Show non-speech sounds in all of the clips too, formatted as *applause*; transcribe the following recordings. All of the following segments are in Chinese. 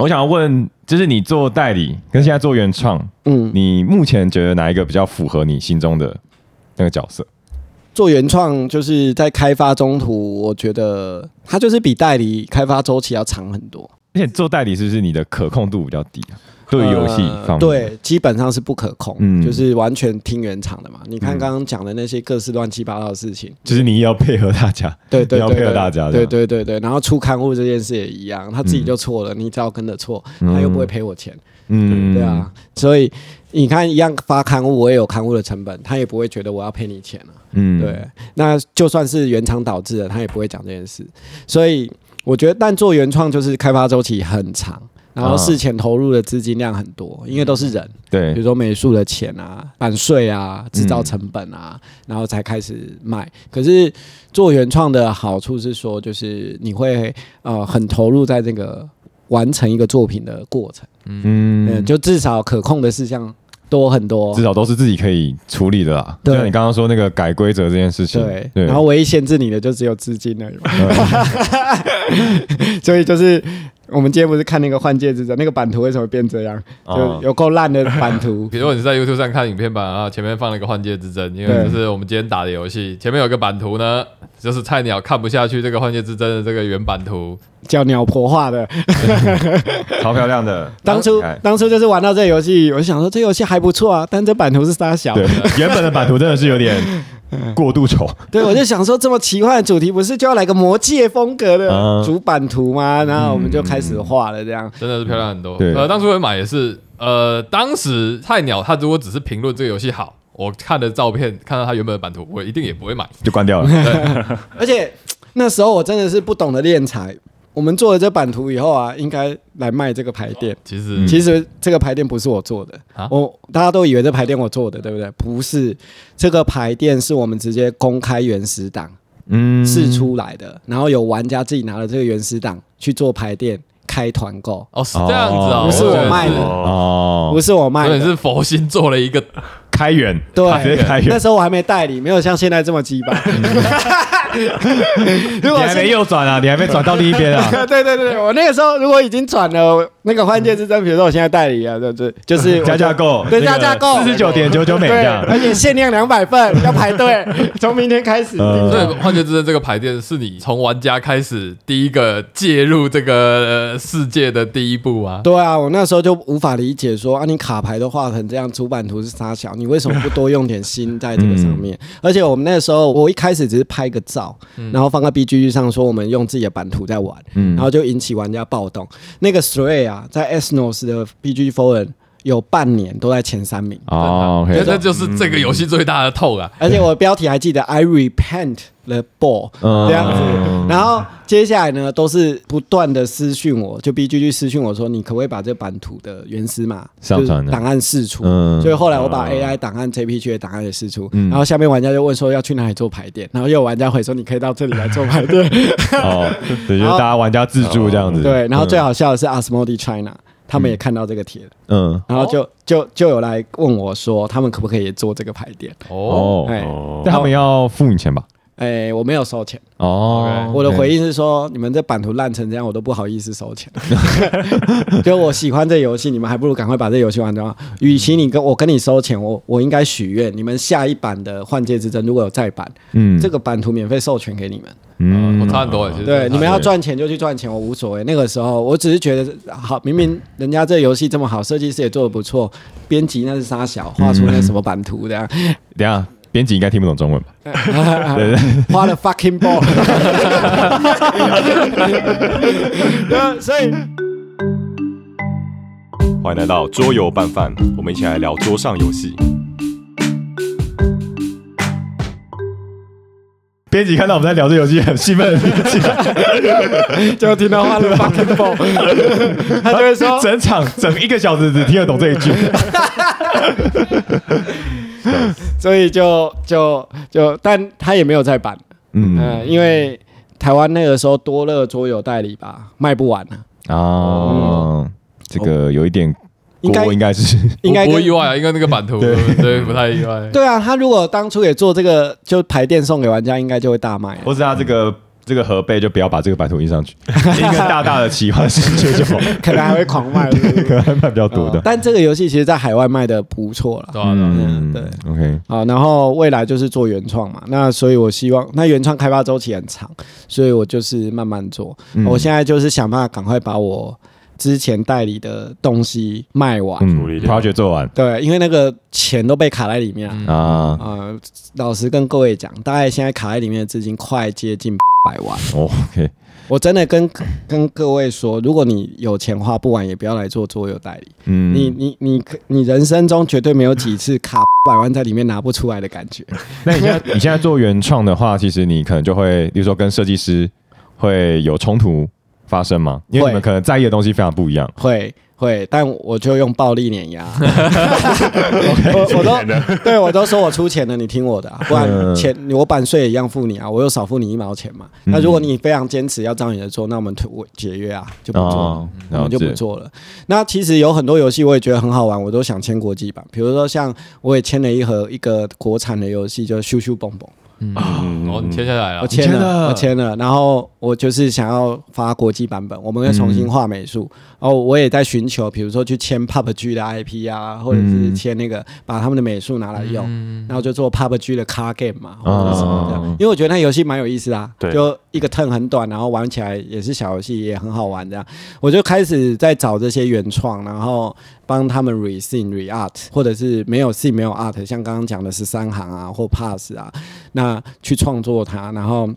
我想要问，就是你做代理跟现在做原创，嗯，你目前觉得哪一个比较符合你心中的那个角色？做原创就是在开发中途，我觉得它就是比代理开发周期要长很多。而且做代理是不是你的可控度比较低啊？对游戏呃方面，对，基本上是不可控，嗯就是完全听原厂的嘛。你看嗯刚刚讲的那些各式乱七八糟的事情，就是你也要配合大家，你要配合对对对对大家对对对对。然后出刊物这件事也一样，他自己就错了，你只要跟着错，嗯他又不会赔我钱，嗯，对啊。所以你看，一样发刊物，我也有刊物的成本，他也不会觉得我要赔你钱啊。嗯，对，那就算是原厂导致的，他也不会讲这件事。所以我觉得，但做原创就是开发周期很长，然后啊。事前投入的资金量很多，因为都是人，对。比如说美术的钱啊、版税啊、制造成本啊，然后才开始卖。可是做原创的好处是说，就是你会呃很投入在这个完成一个作品的过程，嗯，嗯，就至少可控的事项多很多。至。少都是自己可以处理的啦。对。就像你刚刚说那个改规则这件事情，对，然后唯一限制你的就只有资金而已。*laughs* 嘛。*laughs* 所以就是我们今天不是看那个《换界之争》那个版图为什么会变这样？就哦有够烂的版图。*laughs* 比如说你是在 YouTube 上看影片版啊，前面放了一个换界之争，因为就是我们今天打的游戏，前面有个版图呢，就是菜鸟看不下去这个换界之争的这个原版图，叫鸟婆画的，*laughs* 超漂亮的。*laughs* 当初当初就是玩到这个游戏，我就想说这游戏还不错啊，但这版图是大小，对，原本的版图真的是有点过度丑，对，我就想说这么奇幻的主题，不是就要来个魔界风格的嗯主板图吗？然后我们就开始画了，这样。真的是漂亮很多。对呃，当初我买也是，呃，当时菜鸟他如果只是评论这个游戏好，我看的照片，看到他原本的版图，我一定也不会买。就关掉了。*laughs* 而且那时候我真的是不懂得练财。我们做了这版图以后啊，应该来卖这个牌店。其实，其实这个牌店不是我做的，啊？我大家都以为这牌店我做的，对不对？不是，这个牌店是我们直接公开原始档嗯。试出来的，然后有玩家自己拿了这个原始档去做牌店开团购，哦，是这样子哦，不是我卖的。哦，不是我卖的。是佛心做了一个，开源，对。*laughs* 开源。那。时候我还没代理，没有像现在这么鸡巴。*laughs* 如果你还没右转啊？你还没转到另一边啊？*laughs* 对对对，我那个时候如果已经转了那个换界之争，比如说我现在代理啊，对对，就是 *laughs* 加价购，对加价购四十九点九九美这对，样。而且限量两百份，要排队，*laughs* 从明天开始订嗯所以购。幻觉之争这个排店是你从玩家开始第一个介入这个呃世界的第一步啊。对啊，我那时候就无法理解说啊，你卡牌都画成这样，主版图是啥小，你为什么不多用点心在这个上面？而且我们那时候，我一开始只是拍个照，然后放在 B G G 上说我们用自己的版图在玩，嗯然后就引起玩家暴动。那个 Stray 啊，在 SNOS 的 B G G Forum 有半年都在前三名，哦那那就是这个游戏最大的痛啊！而且我的标题还记得 I repent the ball 嗯这样子。然后接下来呢，都是不断的私讯我，就 B G G 私讯我说，你可不可以把这版图的原始码上传档案释出？嗯所以后来我把 AI 档案、JPG 的档案也释出，嗯然后下面玩家就问说要去哪里做排店，然后又有玩家回说你可以到这里来做排店。哦，对，就是大家玩家自助这样子。*laughs* 对，然后最嗯好笑的是 Asmodee China。他们也看到这个帖。了，嗯。然后就就就有来问我说，他们可不可以做这个排店？哦，哦，哎，但他们要付你钱吧？哎，我没有收钱。哦，我的回应是说，你们这版图烂成这样，我都不好意思收钱。*laughs* 就我喜欢这游戏，你们还不如赶快把这游戏玩掉。与其你跟我跟你收钱，我我应该许愿，你们下一版的《幻界之争》如果有再版，嗯这个版图免费授权给你们。嗯，我嗯差很多欸，其实对，你们要赚。赚钱就去赚钱，我无所谓。那个时候，我只是觉得好，明明人家这游戏这么好，设计师也做的不错，编辑那是沙小，画出那什么版图这样，等一下编辑应该听不懂中文吧？*laughs* 对对，花了 fucking ball。*laughs* 对所以。欢迎来到桌游拌饭，我们一起来聊桌上游戏。编辑看到我们在聊这游戏，很兴奋，很兴奋就听到花了 fucking ball，*laughs* 他就会说，整场整一个小时只听得懂这一句。*laughs* 所以就就就，但他也没有再版，嗯、嗯因为台湾那个时候多乐桌游代理吧，卖不完啊，哦，这个有一点应该锅应该是 *laughs* 应该跟不不意外啊，应该那个版图，对，不太意外。对啊，他如果当初也做这个，就排店送给玩家，应该就会大卖啊。或是他这个这个河背就不要把这个版图印上去，*laughs* 一个大大的奇幻世界就好，*laughs* 可能还会狂卖。*laughs* 是不是可能还卖比较多的哦。但这个游戏其实在海外卖的不错了。对啊对啊嗯对，OK，好，然后未来就是做原创嘛，那所以我希望那原创开发周期很长，所以我就是慢慢做。嗯我现在就是想办法赶快把我之前代理的东西卖完。嗯处理掉，project 做完对，因为那个钱都被卡在里面啊，呃，老实跟各位讲，大概现在卡在里面的资金快接近百万。哦，OK，我真的跟跟各位说，如果你有钱花不完，也不要来做桌游代理。嗯，你你你你人生中绝对没有几次 *laughs* 卡百万在里面拿不出来的感觉。*laughs* 那你现在你现在做原创的话，其实你可能就会，比如说跟设计师会有冲突发生吗？因为会你们可能在意的东西非常不一样。会会，但我就用暴力碾压。*laughs* *laughs* 我我都对我都说我出钱了，你听我的、啊，不然嗯钱我版税也一样付你啊，我又少付你一毛钱嘛。嗯那如果你非常坚持要照你的做，那我们退我解约啊，就不做了。哦，我们就不做了。那其实有很多游戏我也觉得很好玩，我都想签国际版。比如说像我也签了一盒一个国产的游戏，就是咻咻蹦蹦，嗯。嗯哦，你签下来了，我签了，了。我签了。然后我就是想要发国际版本，我们会重新画美术。然后我也在寻求，比如说去签 PUBG 的 IP 啊，或者是嗯签那个把他们的美术拿来用。嗯。然后就做 PUBG 的 car game 嘛，或者什么这样，哦因为我觉得那游戏蛮有意思啊，对。就一个 turn 很短，然后玩起来也是小游戏，也很好玩这样。我就开始在找这些原创，然后帮他们 re sing、re-art，或者是没有 sim 没有 art，像刚刚讲的十三行啊或 pass 啊，那去创作它，然后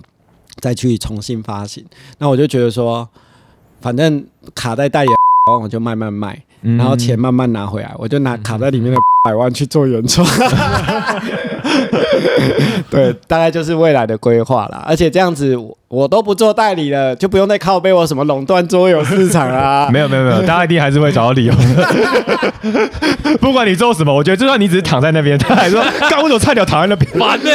再去重新发行。那我就觉得说，反正卡在代理的我就卖卖卖，嗯然后钱慢慢拿回来，我就拿卡在里面的百万去做原创。*laughs* 对，大概就是未来的规划啦。而且这样子我，我都不做代理了，就不用再靠背我什么垄断桌游市场 *laughs* 啦。没有没有没有，大家一定还是会找到理由的。*laughs* 不管你做什么，我觉得就算你只是躺在那边，他还说：“刚为什么菜鸟躺在那边烦呢，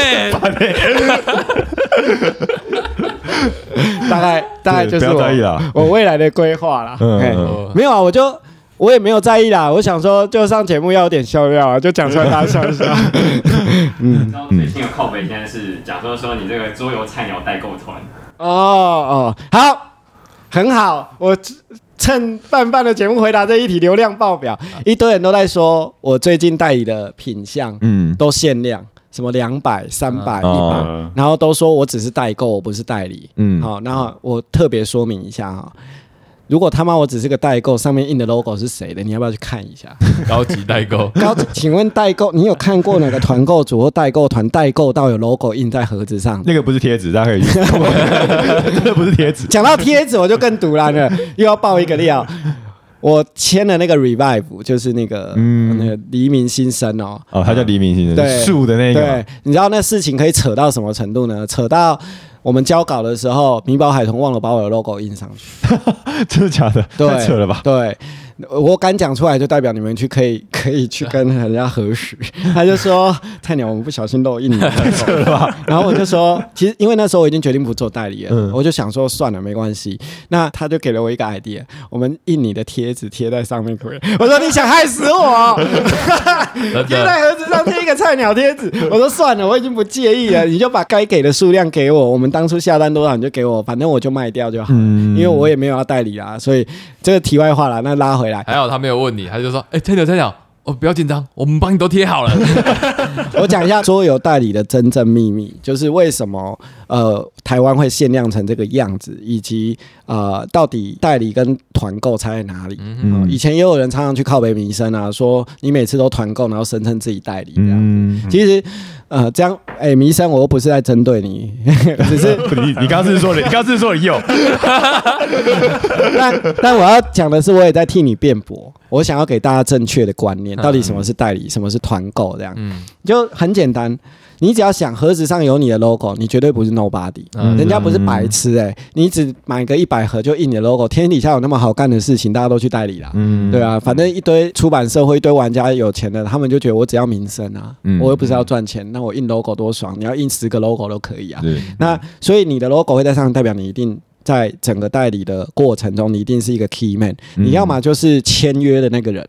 大概大概就是我。我未来的规划啦。嘿嗯没有啊，我就。我也没有在意啦，我想说就上节目要有点笑料啊，就讲出来大家笑一笑。*laughs* 然后最近的靠北现在是假装说你这个桌游菜鸟代购团，哦哦，好，很好，我趁半半的节目回答这一题，流量爆表，一堆人都在说我最近代理的品相嗯，都限量，什么两百、三百、一哦百，嗯然后都说我只是代购，我不是代理。嗯好，然后我特别说明一下哈。如果他妈我只是个代购，上面印的 logo 是谁的？你要不要去看一下？*laughs* 高级代购，*laughs* 高，请问代购，你有看过哪个团购组或代购团代购到有 logo 印在盒子上？那个不是贴纸，大家可以。*laughs* 那个不是贴纸。讲到贴纸，我就更堵然了，又要爆一个料。我签了那个 Revive，就是那个、嗯那个黎明新生哦。哦，他叫黎明星对人，树的那个嘛。对，你知道那事情可以扯到什么程度呢？扯到我们交稿的时候，米宝海豚忘了把我的 logo 印上去。*laughs* 真的假的？对，太扯了吧？对，我敢讲出来，就代表你们去可以可以去跟人家核实。*laughs* 他就说菜鸟，我们不小心漏印你的 logo 然后我就说，其实因为那时候我已经决定不做代理了，嗯我就想说算了，没关系。那他就给了我一个 idea，我们印你的贴纸贴在上面可以？我说你想害死我，贴在盒子上贴一个菜鸟贴纸。*laughs* 我说算了，我已经不介意了，你就把该给的数量给我，我们当初下单多少你就给我，反正我就卖掉就好。嗯因为我也没有要代理啦，所以这个题外话啦，那拉回来，还好他没有问你，他就说，哎，菜鸟菜鸟，哦，不要紧张，我们帮你都贴好了。*laughs* *laughs* 我讲一下桌游代理的真正秘密，就是为什么呃台湾会限量成这个样子，以及呃到底代理跟团购差在哪里。以前也有人常常去靠北民生啊，说你每次都团购，然后声称自己代理这样。嗯，其实，呃，这样，哎、弥生，我又不是在针对你，*laughs* 只是你你刚刚是说的，你刚刚是说你有，*laughs* 但但我要讲的是，我也在替你辩驳。我想要给大家正确的观念，到底什么是代理，什么是团购，这样嗯，就很简单。你只要想盒子上有你的 logo，你绝对不是 nobody，、嗯人家不是白痴哎、你只买个一百盒就印你的 logo，天底下有那么好干的事情，大家都去代理啦。嗯对啊，反正一堆出版社或一堆玩家有钱的，他们就觉得我只要名声啊，嗯我又不是要赚钱，那我印 logo 多爽，你要印十个 logo 都可以啊。那所以你的 logo 会在上面，代表你一定在整个代理的过程中，你一定是一个 key man。嗯你要么就是签约的那个人，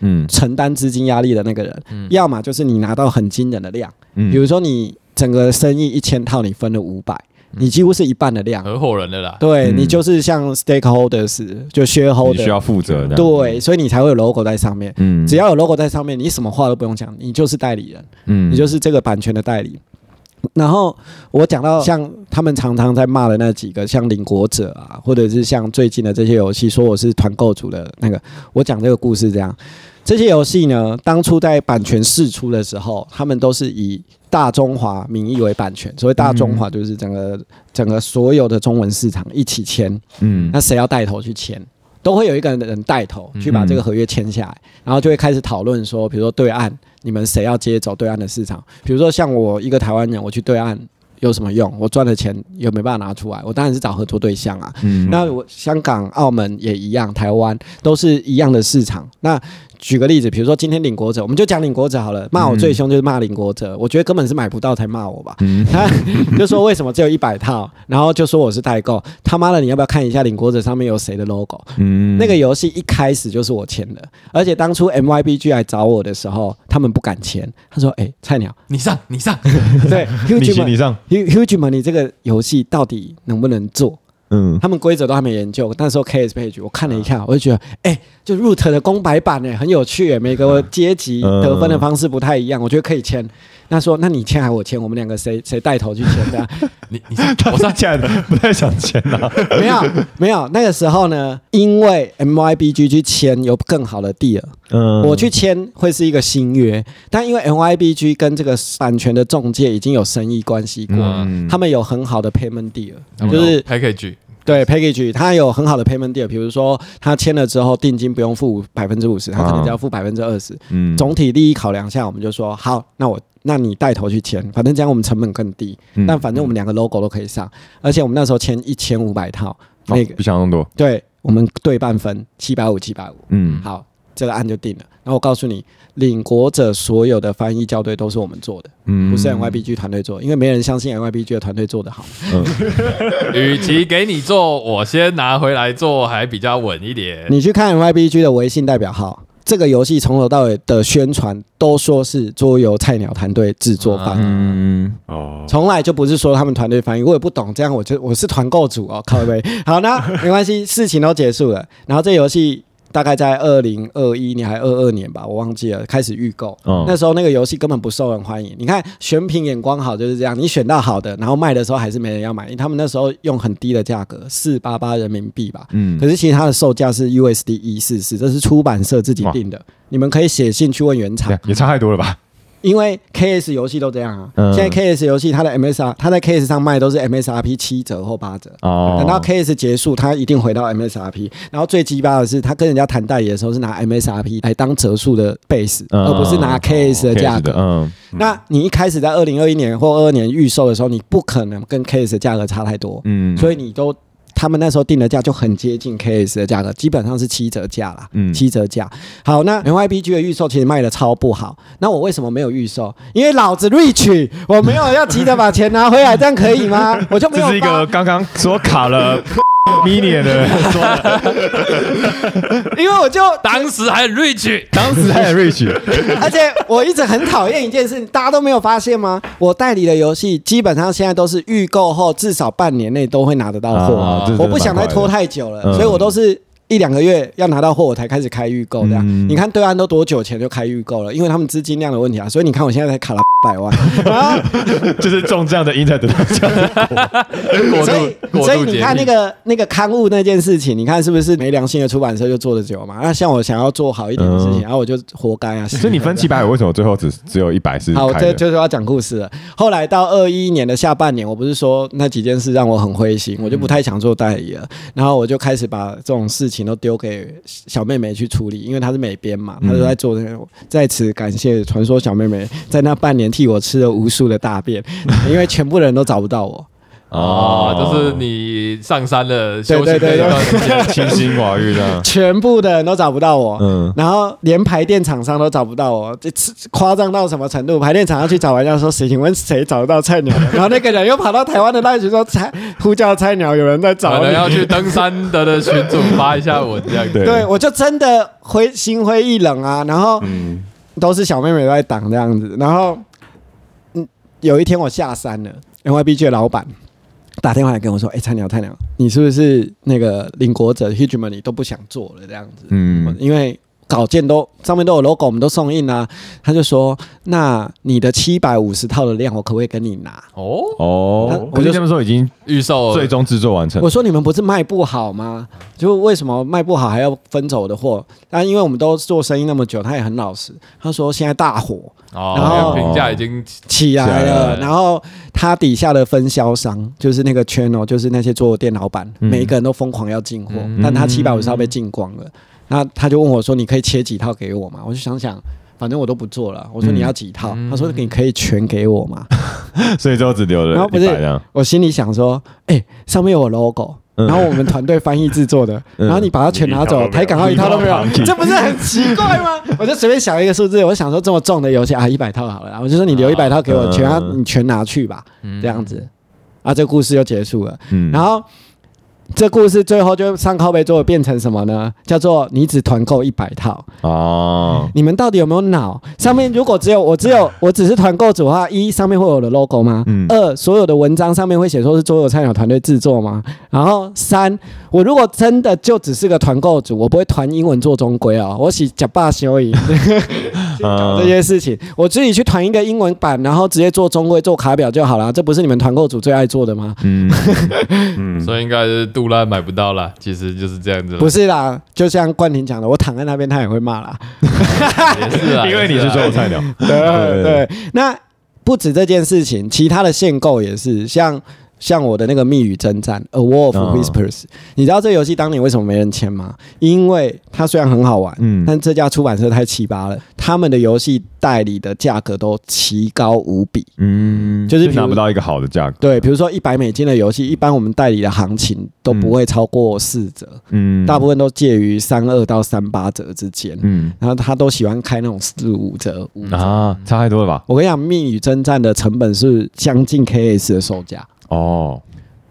嗯承担资金压力的那个人，嗯要么就是你拿到很惊人的量，嗯比如说你整个生意一千套，你分了五百。你几乎是一半的量。合伙人的啦。对、嗯你就是像 stakeholders 就 shareholder，需要负责的。对，所以你才会有 logo 在上面。嗯只要有 logo 在上面，你什么话都不用讲，你就是代理人，嗯你就是这个版权的代理。然后我讲到像他们常常在骂的那几个，像领国者啊，或者是像最近的这些游戏，说我是团购组的那个，我讲这个故事这样。这些游戏呢，当初在版权释出的时候，他们都是以大中华名义为版权。所谓大中华，就是整个、整个所有的中文市场一起签。嗯那谁要带头去签？都会有一个人带头去把这个合约签下来，然后就会开始讨论说，比如说对岸你们谁要接走对岸的市场？比如说像我一个台湾人，我去对岸有什么用？我赚的钱又没办法拿出来？我当然是找合作对象啊。嗯那我香港、澳门也一样，台湾都是一样的市场。那举个例子，比如说今天领国者，我们就讲领国者好了。骂我最凶就是骂领国者，我觉得根本是买不到才骂我吧。嗯他 *laughs* 就说为什么只有一百套，然后就说我是代购。他妈的，你要不要看一下领国者上面有谁的 logo？嗯那个游戏一开始就是我签的，而且当初 MYBG 来找我的时候，他们不敢签。他说：“哎、菜鸟，你上，你上，*laughs* 对你 Huge 行你上，Huge Man，你这个游戏到底能不能做？”嗯他们规则都还没研究，那时候 KS page 我看了一下，我就觉得，哎、就 root 的公版版呢很有趣耶，每个阶级嗯得分的方式不太一样，我觉得可以签。那说，那你签还是我签？我们两个谁谁带头去签的、啊？*laughs* 你你上，我我上上。起来的不太想签啊。*laughs* 没有没有，那个时候呢，因为 MYBG 去签有更好的 deal，、嗯我去签会是一个新约，但因为 MYBG 跟这个版权的中介已经有生意关系过，嗯他们有很好的 payment deal，他们有就是 package，对 package，它有很好的 payment deal，比如说他签了之后定金不用付百分之五十，他可能只要付百分之二十。嗯总体利益考量下，我们就说好，那我那你带头去签，反正这样我们成本更低，嗯但反正我们两个 logo 都可以上，而且我们那时候签一千五百套，那个、哦比想那么多。对我们对半分七百五七百五，嗯好，这个案就定了。然后我告诉你，领国者所有的翻译校对都是我们做的，嗯不是 NYBG 团队做，因为没人相信 NYBG 的团队做的好。*laughs* 与其给你做，我先拿回来做，还比较稳一点。你去看 NYBG 的微信代表号，这个游戏从头到尾的宣传都说是桌游菜鸟团队制作翻译，嗯哦，从来就不是说他们团队翻译。我也不懂，这样我就我是团购组哦，靠背。好，那没关系，事情都结束了。然后这游戏大概在二零二一年还二二年吧，我忘记了，开始预购。哦那时候那个游戏根本不受人欢迎。你看选品眼光好就是这样，你选到好的，然后卖的时候还是没人要买，因为他们那时候用很低的价格，四八八人民币吧。嗯可是其实它的售价是 USD 一四四，这是出版社自己定的。你们可以写信去问原厂，也差太多了吧？因为 KS 游戏都这样啊。嗯现在 KS 游戏它的 MSR，它在 KS 上卖都是 MSRP 七折或八折。哦等到 KS 结束，它一定回到 MSRP。然后最鸡巴的是，他跟人家谈代理的时候是拿 MSRP 来当折数的 base，、嗯而不是拿 KS 的价格。嗯那你一开始在二零二一年或二二年预售的时候，你不可能跟 KS 的价格差太多，嗯所以你都他们那时候定的价就很接近 KS 的价格，基本上是七折价啦，嗯七折价。好，那 NYBG 的预售其实卖的超不好，那我为什么没有预售？因为老子 rich，我没有要急着把钱拿回来，这样可以吗？我就没有这是一个刚刚说卡了 *laughs* mini 的人说的，*laughs* 因为我就当时还 rich，当时还有 rich，而且我一直很讨厌一件事，大家都没有发现吗？我代理的游戏基本上现在都是预购后至少半年内都会拿得到货，我不想再拖太久了，嗯所以我都是。一两个月要拿到货，我才开始开预购这样。嗯你看对岸都多久前就开预购了，因为他们资金量的问题啊，所以你看我现在才卡了百万，*laughs* 就是中这样的因才得到这样的过 *laughs* 所以所以你看那个那个刊物那件事情，你看是不是没良心的出版社就做的久嘛？那像我想要做好一点的事情，嗯然后我就活该啊。所以你分七百五，为什么最后只只有一百是好？这就是要讲故事了。后来到二一年的下半年，我不是说那几件事让我很灰心，我就不太想做代理了。然后我就开始把这种事情都丢给小妹妹去处理，因为她是美编嘛，她就在做那个。在此感谢传说小妹妹，在那半年替我吃了无数的大便，*laughs* 因为全部人都找不到我。哦，就是你上山了，休息对对对了一段时间，*laughs* 清心寡欲的，全部的人都找不到我，嗯然后连排店厂商都找不到我，这次夸张到什么程度？排电厂商去找玩家说：“谁请问谁找得到菜鸟？” *laughs* 然后那个人又跑到台湾的那群说：“菜呼叫菜鸟，有人在找你。能要去登山的的群主发一下我这样。对对，我就真的灰心灰意冷啊，然后嗯，都是小妹妹在挡这样子，然后嗯，有一天我下山了，NYBG 的老板打电话来跟我说：“哎、菜鸟菜鸟，你是不是那个领国者 Hegemony 都不想做了这样子？嗯因为稿件都上面都有 logo，我们都送印啊。”他就说：“那你的七百五十套的量，我可不可以跟你拿哦，哦，我就可是他们说已经预售最终制作完？”成我，说：“你们不是卖不好吗？就为什么卖不好还要分走我的货？那因为我们都做生意那么久，他也很老实。他说现在大火，哦，然后评价已经起来了，然后他底下的分销商就是那个 channel，就是那些桌游店老板，嗯每一个人都疯狂要进货，嗯但他七百五十套被进光了。那他就问我说：“你可以切几套给我吗？”我就想想，反正我都不做了。我说：“嗯你要几套？”嗯他说：“你可以全给我吗 *laughs* 所以最后只留了然后不是一百这样。？”我心里想说：“哎、上面有我 logo。”嗯然后我们团队翻译制作的，*laughs* 嗯然后你把它全拿走，台港澳一套都没有 *laughs* 这不是很奇怪吗？我就随便想一个数字，我想说这么重的游戏啊，一百套好了，我就说你留一百套给我，嗯全要你全拿去吧。这样子，啊，这故事就结束了。嗯然后这故事最后就上靠背桌变成什么呢？叫做你只团购一百套，哦，你们到底有没有脑？上面如果只有我只有我只是团购组的话，一上面会有我的 logo 吗？嗯二所有的文章上面会写说是桌游菜鸟团队制作吗？然后三我如果真的就只是个团购组，我不会团英文做中规啊，我洗假霸修赢。*laughs* 搞这些事情，我自己去团一个英文版，然后直接做中规做卡表就好了。这不是你们团购组最爱做的吗？嗯，*laughs* 嗯，所以应该是杜拉买不到啦，其实就是这样子。不是啦，就像冠廷讲的，我躺在那边他也会骂啦。也是啊，*laughs* 因为你是做菜鸟，*laughs* 对对对，那不止这件事情，其他的限购也是，像像我的那个密语征战《A War of 嗯 Whispers》，你知道这游戏当年为什么没人签吗？因为它虽然很好玩，嗯但这家出版社太奇葩了，他们的游戏代理的价格都奇高无比。嗯，就是拿不到一个好的价格，对，比如说一百美金的游戏，一般我们代理的行情都不会超过四折，嗯，大部分都介于三二到三八折之间。嗯然后他都喜欢开那种四五折、五折。啊，差太多了吧？我跟你讲，密语征战的成本是将近 KS 的售价，哦，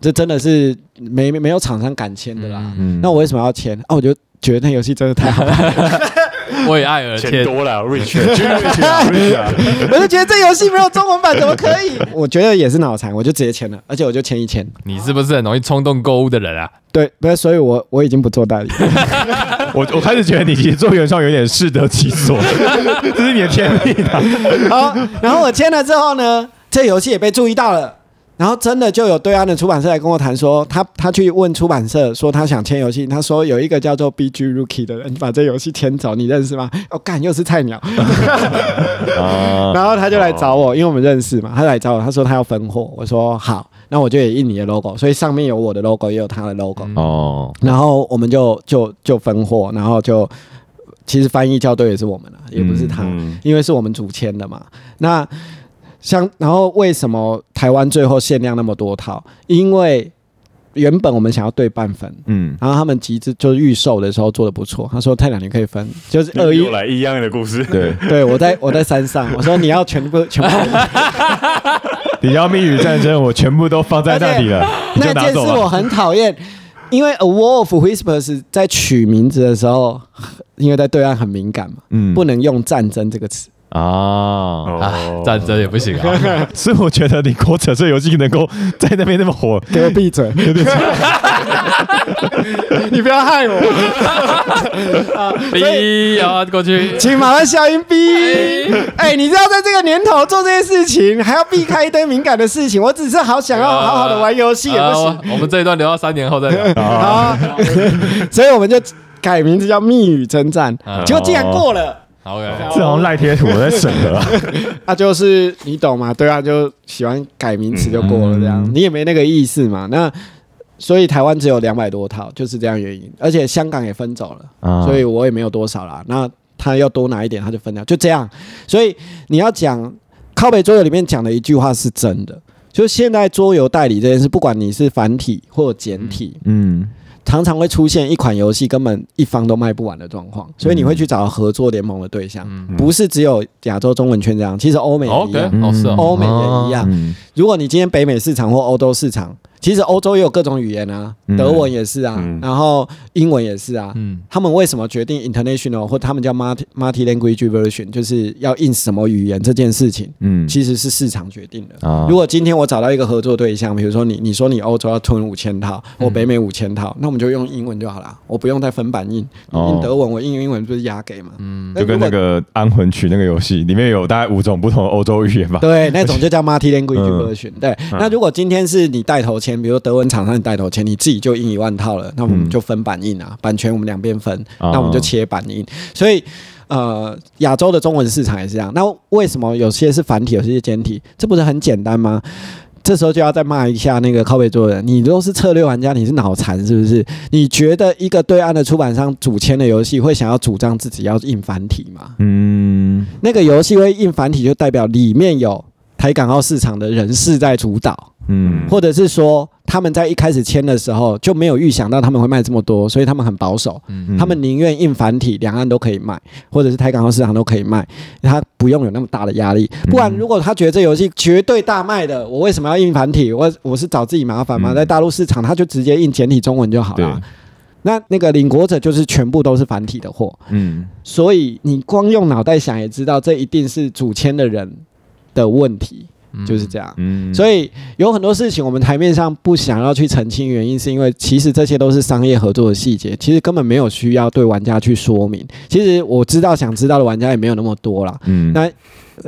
这真的是没没有厂商敢签的啦。嗯，那我为什么要签？啊，我就觉得那游戏真的太好玩，*laughs* 为爱而钱签，多了，rich *laughs* rich 啊 rich 啊，我就觉得这游戏没有中文版怎么可以？*laughs* 我觉得也是脑残，我就直接签了，而且我就签一签。你是不是很容易冲动购物的人啊？对，不是，所以我我已经不做代理了。我我开始觉得你其实做原创有点适得其所，这是你的天命啊。好，然后我签了之后呢，这游戏也被注意到了。然后真的就有对岸的出版社来跟我谈说，他他去问出版社说他想签游戏，他说有一个叫做 BG Rookie 的人把这游戏签走，你认识吗？哦，干又是菜鸟，啊，*laughs* 然后他就来找我，因为我们认识嘛，他来找我，他说他要分货，我说好，那我就也印你的 logo，所以上面有我的 logo，也有他的 logo，、哦，然后我们就就就分货，然后就其实翻译校对也是我们了，也不是他，嗯因为是我们主签的嘛。那像然后为什么台湾最后限量那么多套？因为原本我们想要对半分。嗯，然后他们集资就是预售的时候做的不错，他说太两年可以分，就是二一又来一样的故事，对，对我在我在山上，我说你要全部 *laughs* 全部你要密语战争，我全部都放在那里了，那。件事我很讨厌，因为《A Wolf Whispers》在取名字的时候，因为在对岸很敏感嘛，嗯不能用战争这个词。啊，啊，战争也不行啊。*laughs* 所以我觉得你国扯这游戏能够在那边那么火，给我闭嘴！*laughs* 你不要害我，*laughs* 逼啊过去，请马上消音逼。哎，你知道在这个年头做这些事情，还要避开一堆敏感的事情，我只是好想要好好的玩游戏也不行。啊我们这一段留到三年后再聊。好，所以我们就改名字叫密语征战啊，结果竟然过了。好 OK，这好像赖贴图我在审核 *laughs* 啊。那就是你懂吗？对啊，就喜欢改名词就过了这样，嗯你也没那个意思嘛。那所以台湾只有两百多套，就是这样原因。而且香港也分走了，啊所以我也没有多少啦。那他要多拿一点，他就分掉，就这样。所以你要讲靠北桌游里面讲的一句话是真的，就是现在桌游代理这件事，不管你是繁体或简体，嗯常常会出现一款游戏根本一方都卖不完的状况，所以你会去找合作联盟的对象，嗯。不是只有亚洲中文圈这样，其实欧美也一样。哦是哦，欧美也一样。嗯。如果你今天北美市场或欧洲市场其实欧洲也有各种语言啊，嗯德文也是啊，嗯然后英文也是啊。嗯，他们为什么决定 international 或他们叫 multi multi language version，就是要印什么语言这件事情，嗯其实是市场决定的。啊如果今天我找到一个合作对象，比如说你，你说你欧洲要吞五千套，嗯我北美五千套，那我们就用英文就好了，我不用再分版印。印德文，我印英文不是压给嘛？嗯，就跟那个安魂曲那个游戏里面有大概五种不同的欧洲语言吧。对，那种就叫 multi language 嗯 version。对，那如果今天是你带头签，比如说德文厂商你带头签，你自己就印一万套了，那我们嗯就分版印啊，版权我们两边分，哦那我们就切版印。所以。呃，亚洲的中文市场也是这样。那为什么有些是繁体，有些是简体？这不是很简单吗？这时候就要再骂一下那个靠背做人，你都是策略玩家，你是脑残是不是？你觉得一个对岸的出版商主签的游戏会想要主张自己要印繁体吗？嗯，那个游戏会印繁体，就代表里面有台港澳市场的人士在主导，嗯或者是说他们在一开始签的时候就没有预想到他们会卖这么多，所以他们很保守，嗯他们宁愿印繁体，两岸都可以卖，或者是台港澳市场都可以卖，他不用有那么大的压力。不然，如果他觉得这游戏绝对大卖的，我为什么要印繁体？我我是找自己麻烦吗？嗯在大陆市场，他就直接印简体中文就好了。那那个领国者就是全部都是繁体的货，嗯所以你光用脑袋想也知道，这一定是主签的人的问题，就是这样。嗯所以有很多事情我们台面上不想要去澄清，原因是因为其实这些都是商业合作的细节，其实根本没有需要对玩家去说明。其实我知道想知道的玩家也没有那么多啦，嗯那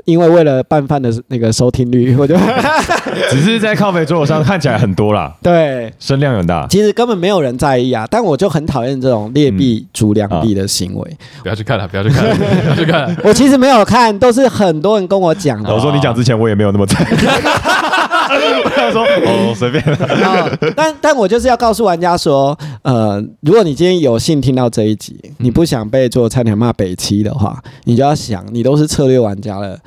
因为为了拌饭的那个收听率，*laughs* 我就 *laughs* 只是在靠背桌游上看起来很多啦，对。声量很大。其实根本没有人在意啊，但我就很讨厌这种劣币逐良币的行为。不要去看了，不要去看了，*laughs* 不要去看了。我其实没有看，都是很多人跟我讲的。我说你讲之前我也没有那么在意，*laughs* 我想说哦随便，哦但但我就是要告诉玩家说，呃，如果你今天有幸听到这一集，你不想被做菜鸟骂北七的话，你就要想，你都是策略玩家了，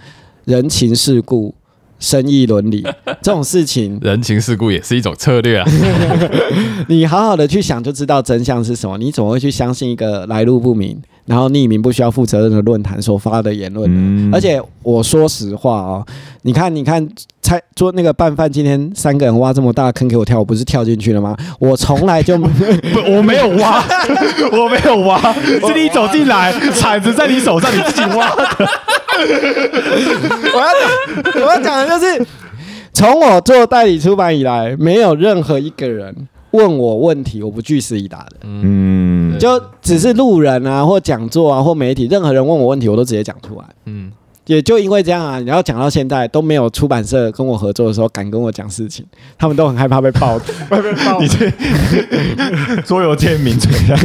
人情世故、生意伦理 *laughs* 这种事情，人情世故也是一种策略啊。你好好的去想就知道真相是什么。你怎么会去相信一个来路不明、然后匿名不需要负责任的论坛所发的言论呢？嗯而且我说实话哦，你看，你看，猜做那个拌饭，今天三个人挖这么大的坑给我跳，我不是跳进去了吗？我从来就 *laughs* 不我没有挖，*laughs* 我没有挖，是你走进来，铲子在你手上，你自己挖的。*laughs* 我要讲，我要讲的就是，从我做代理出版以来，没有任何一个人问我问题，我不据实以答的。嗯就只是路人啊，或讲座啊，或媒体，任何人问我问题，我都直接讲出来。嗯，也就因为这样啊，你要讲到现在都没有出版社跟我合作的时候敢跟我讲事情，他们都很害怕被爆，会被爆你，这 *laughs* 桌游界名嘴啊，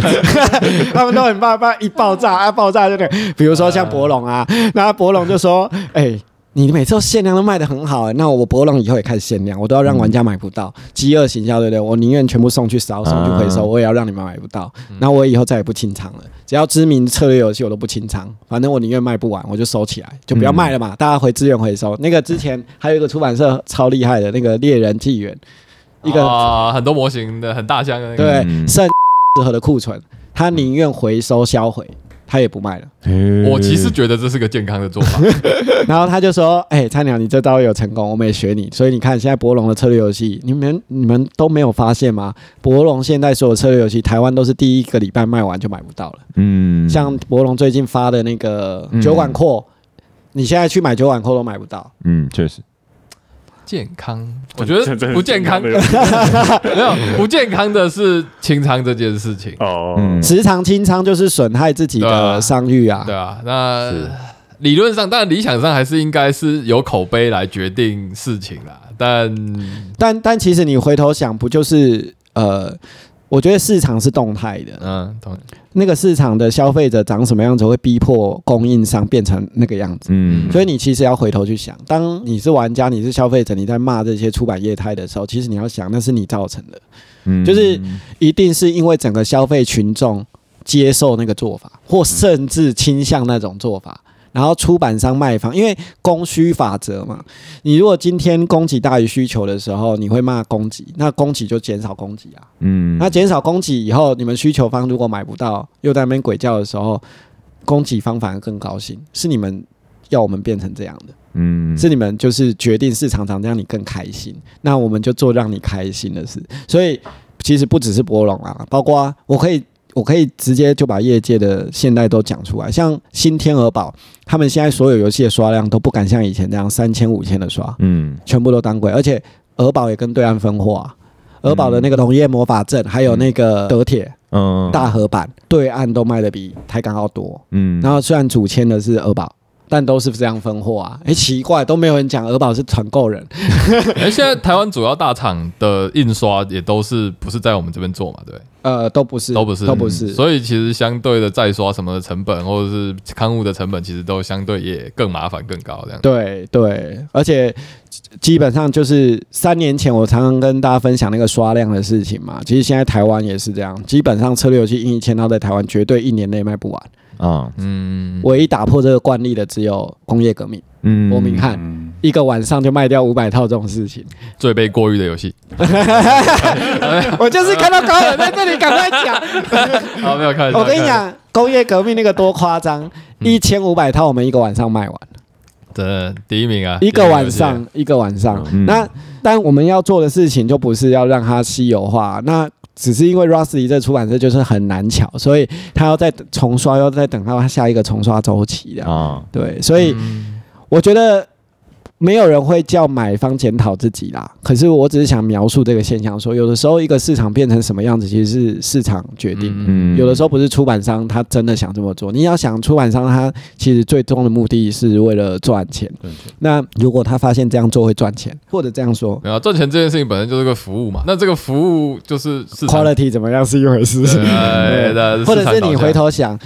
他们都很怕怕一爆炸啊，爆炸就那个，比如说像博龙啊，那博龙就说，哎、你每次都限量都卖的很好、那我博龙以后也开始限量，我都要让玩家买不到，饥饿行销对不对？我宁愿全部送去烧，送去回收，啊我也要让你们买不到。那我以后再也不清仓了，只要知名策略游戏我都不清仓，反正我宁愿卖不完，我就收起来，就不要卖了嘛，大家回资源回收。那个之前还有一个出版社超厉害的那个猎人纪元，一个、啊，很多模型的很大箱的那个，对嗯。剩 *laughs* 适合的库存，他宁愿回收销毁，他也不卖了。我其实觉得这是个健康的做法。*laughs* 然后他就说：“哎、菜鸟，你这招有成功，我们也学你。所以你看，现在博龙的策略游戏，你们你们都没有发现吗？博龙现在所有策略游戏，台湾都是第一个礼拜卖完就买不到了。嗯像博龙最近发的那个嗯酒馆扩，你现在去买酒馆扩都买不到。嗯确实，健康，我觉得不健康，健 *laughs* 没有不健康的是清仓这件事情，哦，嗯。时常清仓就是损害自己的商誉啊。对啊，那理论上，当然理想上还是应该是由口碑来决定事情啦，但但但其实你回头想，不就是呃，我觉得市场是动态的，嗯，同那个市场的消费者长什么样子，会逼迫供应商变成那个样子。嗯所以你其实要回头去想，当你是玩家，你是消费者，你在骂这些出版业态的时候，其实你要想，那是你造成的，嗯就是一定是因为整个消费群众接受那个做法，或甚至倾向那种做法。然后出版商卖方，因为供需法则嘛，你如果今天供给大于需求的时候，你会骂供给，那供给就减少供给啊。嗯那减少供给以后，你们需求方如果买不到，又在那边鬼叫的时候，供给方反而更高兴，是你们要我们变成这样的。嗯，是你们就是决定市场长这样你更开心，那我们就做让你开心的事。所以其实不只是博龙啊，包括我可以我可以直接就把业界的现在都讲出来，像新天鹅堡，他们现在所有游戏的刷量都不敢像以前那样三千五千的刷，嗯全部都当归，而且鹅堡也跟对岸分货啊。鹅堡的那个农业魔法阵，还有那个德铁嗯大河版，对岸都卖的比台港要多。嗯然后虽然主签的是鹅堡，但都是这样分货啊。哎，奇怪，都没有人讲鹅宝是团购人。*laughs* 哎，现在台湾主要大厂的印刷也都是不是在我们这边做嘛？对，呃，都不是，都不是，都不是。所以其实相对的再刷什么的成本，或者是刊物的成本，其实都相对也更麻烦、更高这样。对对，而且基本上就是三年前我常常跟大家分享那个刷量的事情嘛。其实现在台湾也是这样，基本上策略游戏印一千套在台湾绝对一年内卖不完。啊嗯，唯一打破这个惯例的只有工业革命，嗯伯明翰一个晚上就卖掉五百套这种事情。最被过誉的游戏。*laughs* 我就是看到高远在这里，赶快讲。好，*laughs* 没有看。我跟你，讲，工业革命那个多夸张，一千五百套我们一个晚上卖完。真的第一名啊，一个晚上，一个晚上。嗯那但我们要做的事情就不是要让它稀有化，那只是因为 Rusty 这出版社就是很难巧，所以他要再重刷，要再等到他下一个重刷周期的。啊，对，所以嗯我觉得。没有人会叫买方检讨自己啦，可是我只是想描述这个现象说有的时候一个市场变成什么样子，其实是市场决定。嗯。有的时候不是出版商他真的想这么做，你要想出版商他其实最终的目的是为了赚钱。那如果他发现这样做会赚钱，或者这样说没有赚钱这件事情本身就是个服务嘛，那这个服务就是，quality 怎么样是一回事，对对，*laughs* 或者是你回头头想，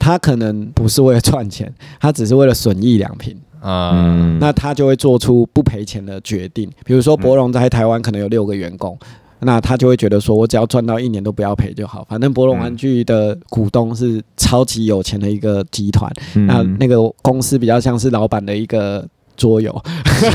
他可能不是为了赚钱，他只是为了损益两平。啊，嗯那他就会做出不赔钱的决定。比如说，博龙在台湾可能有六个员工，那他就会觉得说，我只要赚到一年都不要赔就好，反正博龙玩具的股东是超级有钱的一个集团，嗯那那个公司比较像是老板的一个。桌游，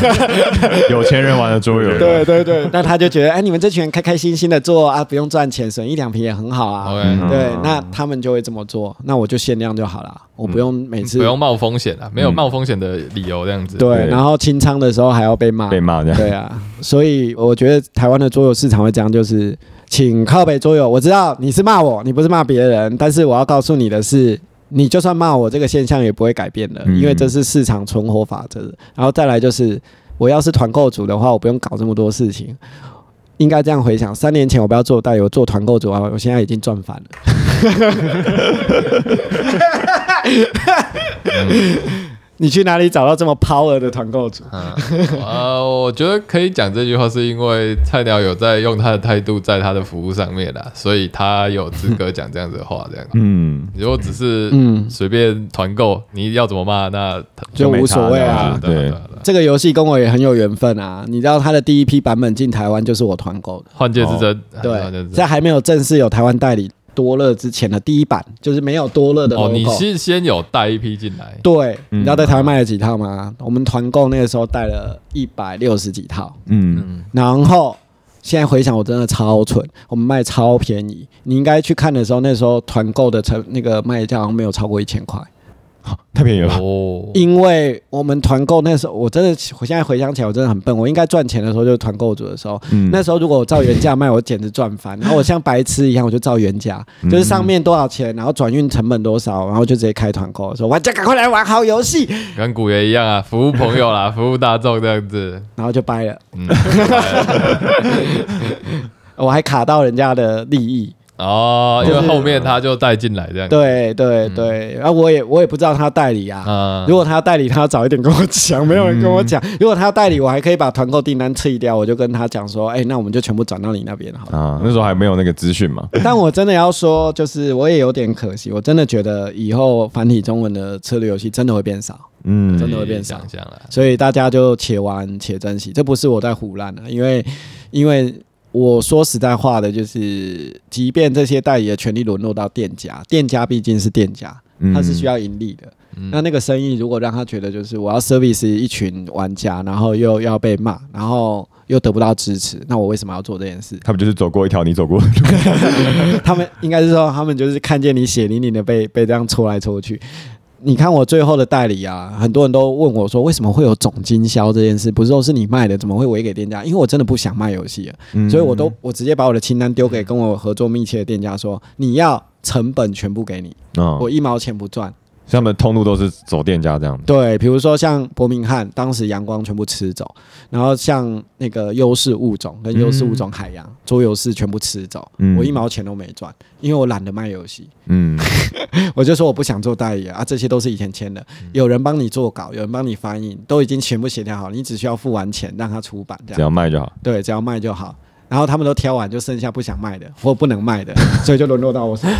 *laughs* 有钱人玩的桌游，对对对，那他就觉得，哎，你们这群人开开心心的做啊，不用赚钱，省一两瓶也很好啊。OK，嗯。对，那他们就会这么做，那我就限量就好了，我不用每次不用冒风险啊，没有嗯冒风险的理由这样子。对，对。然后清仓的时候还要被骂，被骂这样，对啊，所以我觉得台湾的桌游市场会这样，就是请靠北桌游。我知道你是骂我，你不是骂别人，但是我要告诉你的是，你就算骂我，这个现象也不会改变的，嗯因为这是市场存活法则。然后再来就是，我要是团购组的话，我不用搞这么多事情。应该这样回想，三年前我不要做代游，做团购组啊，我现在已经赚翻了。*laughs* *laughs* *laughs* 你去哪里找到这么 power 的团购组？啊，*laughs* 呃，我觉得可以讲这句话，是因为菜鸟有在用他的态度在他的服务上面啦，所以他有资格讲这样子的话。这样，嗯，如果只是嗯。随便团购，你要怎么骂，那就无所谓啊。对对，这个游戏跟我也很有缘分啊！你知道他的第一批版本进台湾就是我团购的，换界之争，对，之争。在还没有正式有台湾代理多乐之前的第一版，就是没有多乐的 logo。哦，你是先有带一批进来，对，嗯你知道在台湾卖了几套吗？我们团购那个时候带了一百六十几套，嗯，然后现在回想，我真的超蠢，我们卖超便宜。你应该去看的时候，那时候团购的成那个卖价好像没有超过一千块。*laughs* 太便宜了，哦，因为我们团购那时候，我真的，我现在回想起来，我真的很笨。我应该赚钱的时候就是团购组的时候，嗯。那时候如果我照原价卖，我简直赚翻。*laughs* 然后我像白痴一样，我就照原价，就是上面多少钱，然后转运成本多少，然后就直接开团购，说玩家赶快来玩好游戏，跟古爷一样啊，服务朋友啦，*laughs* 服务大众这样子，然后就掰了。嗯，我还卡到人家的利益，哦，因就是为后面他就带进来这样，，对对对，然后我也我也不知道他代理啊。啊如果他代理，他要早一点跟我讲，没有人跟我讲。如果他代理，我还可以把团购订单撤掉，我就跟他讲说，哎、那我们就全部转到你那边好了。啊，那时候还没有那个资讯嘛，但我真的要说，就是我也有点可惜，我真的觉得以后繁体中文的策略游戏真的会变少，嗯，真的会变少想象了，所以大家就且玩且珍惜。这不是我在胡乱的，因为因为我说实在话的，就是即便这些代理的权利沦落到店家，店家毕竟是店家，嗯他是需要盈利的。嗯那那个生意如果让他觉得就是我要 service 一群玩家，然后又要被骂，然后又得不到支持，那我为什么要做这件事？他不就是走过一条你走过的路？*laughs* 他们应该是说，他们就是看见你血淋淋的被被这样戳来戳去。你看我最后的代理啊，很多人都问我说，为什么会有总经销这件事？不是都是你卖的，怎么会委给店家？因为我真的不想卖游戏了，嗯所以我都我直接把我的清单丢给跟我合作密切的店家说，你要成本全部给你，哦我一毛钱不赚。所以他们通路都是走店家这样。对，比如说像伯明翰，当时阳光全部吃走，然后像那个优势物种跟优势物种海洋、桌游是全部吃走，嗯我一毛钱都没赚，因为我懒得卖游戏，嗯，*laughs* 我就说我不想做代理啊，这些都是以前签的，有人帮你做稿，有人帮你翻译，都已经全部协调好，你只需要付完钱让他出版这样只，要卖就好。对，只要卖就好。然后他们都挑完，就剩下不想卖的 *laughs* 或不能卖的，*laughs* 所以就沦落到我手上。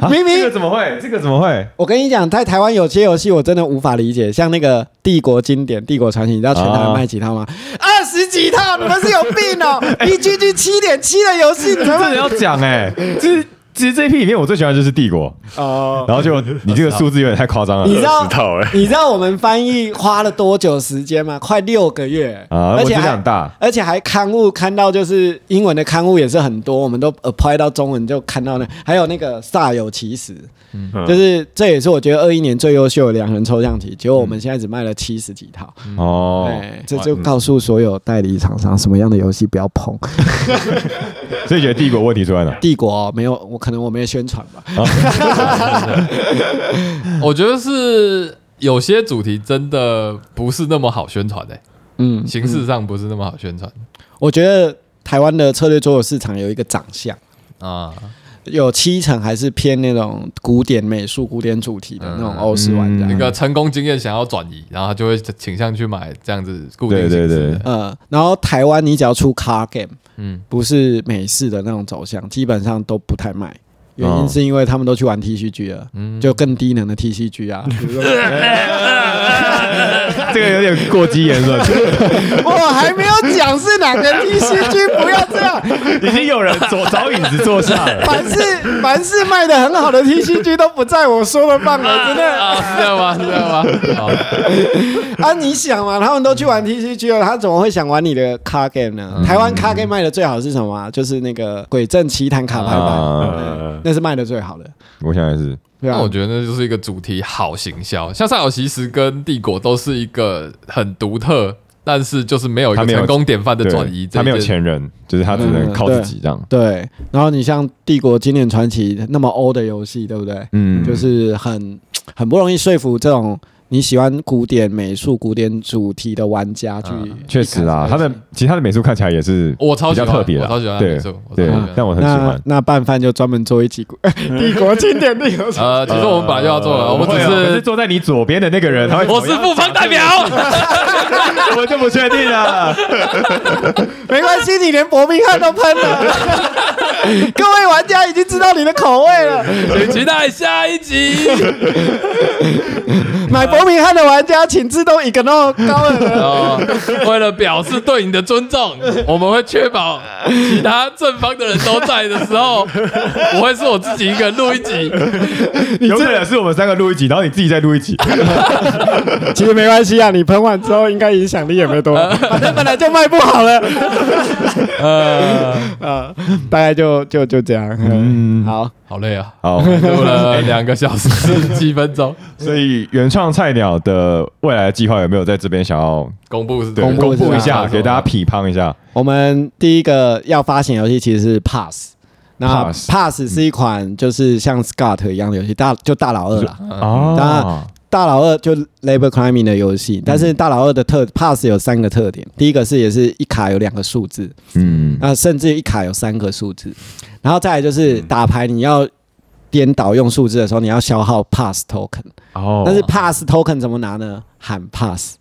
*laughs* 明明这个怎么会？这个怎么会？我跟你讲，在台湾有些游戏我真的无法理解，像那个《帝国经典》《帝国传奇》，你知道全台湾卖几套吗？二十几套，你们是有病哦一 G G 七点七的游戏，你真的要讲哎，就是其实这一批里面我最喜欢的就是帝国，哦。然后就你这个数字有点太夸张了你知道你知道我们翻译花了多久时间吗？快六个月啊！而且大，而且还刊物看到就是英文的刊物也是很多，我们都 apply 到中文就看到那，还有那个煞有其事，嗯就是这也是我觉得二一年最优秀的两人抽象题，结果我们现在只卖了七十几套，哦，对，这就告诉所有代理厂商什么样的游戏不要碰。*laughs* 所以觉得帝国问题出在哪？帝国哦没有，我可能我没有宣传吧。*laughs* 我觉得是有些主题真的不是那么好宣传的、嗯，形式上不是那么好宣传我觉得台湾的策略桌游市场有一个长相。啊。有七成还是偏那种古典美术、古典主题的那种欧式玩家。嗯那个成功经验想要转移，然后他就会倾向去买这样子固定对对对。呃，然后台湾你只要出 car game，嗯，不是美式的那种走向，基本上都不太卖。原哦因是因为他们都去玩 TCG 了，嗯就更低能的 TCG 啊。*laughs* 这个有点过激言论，*laughs* 我还没有讲是哪个 TCG，不要这样。已经有人坐找椅子坐下了。*laughs* 凡是凡是卖的很好的 TCG 都不在我说的范围之内啊，是这样吗？是这样吗？好，啊！你想嘛，他们都去玩 TCG 了，他怎么会想玩你的 car game 呢？台湾 car game 卖的最好是什么啊？就是那个鬼阵奇谭卡牌版，那是卖的最好的。我想也是，对啊那我，觉得那就是一个主题好行销，像赛尔奇斯跟帝国都是一个很独特，但是就是没有一他成功典范的对转移。他没有前人，就是他只能靠自己这样。对。然后你像《帝国经典传奇》那么欧的游戏，对不对？嗯，就是很很不容易说服这种你喜欢古典美术、古典主题的玩家去。确实啊，他的其他的美术看起来也是我超喜欢较特别的，我超喜欢美术对，但我很喜那欢。那拌饭就专门做一集古 *laughs* 帝国经典帝国传奇。呃，其实我们本来就要做了，我们只是是坐在你左边的那个人，他会我是副方代表。*laughs* 我就不确定了。*laughs* 没关系，你连伯明翰都喷了。各位玩家已经知道你的口味了。请期待下一集。买伯明翰的玩家，请自动一个那高尔。哦，为了表示对你的尊重，*laughs* 我们会确保其他正方的人都在的时候，*laughs* 不会是我自己一个人录一集。有可能是我们三个录一集，然后你自己再录一集。*laughs* 其实没关系啊，你喷完之后应该影响力也没多，反正本来就卖不好了。呃，呃，大概就就就这样。嗯，好，好累啊，好，录了两个小时四十七分钟，所以原创菜鸟的未来的计划有没有在这边想要公布公布公布一下，给大家批判一下？我们第一个要发行游戏其实是 Pass。那 Pass 是一款就是像 Scott 一样的游戏，大就大老二啦。哦，大老二就 Labor Climbing 的游戏，但是大老二的特 Pass 有三个特点，第一个是也是一卡有两个数字，嗯，那甚至一卡有三个数字，然后再来就是打牌你要颠倒用数字的时候，你要消耗 Pass Token，哦，但是 Pass Token 怎么拿呢？喊 Pass。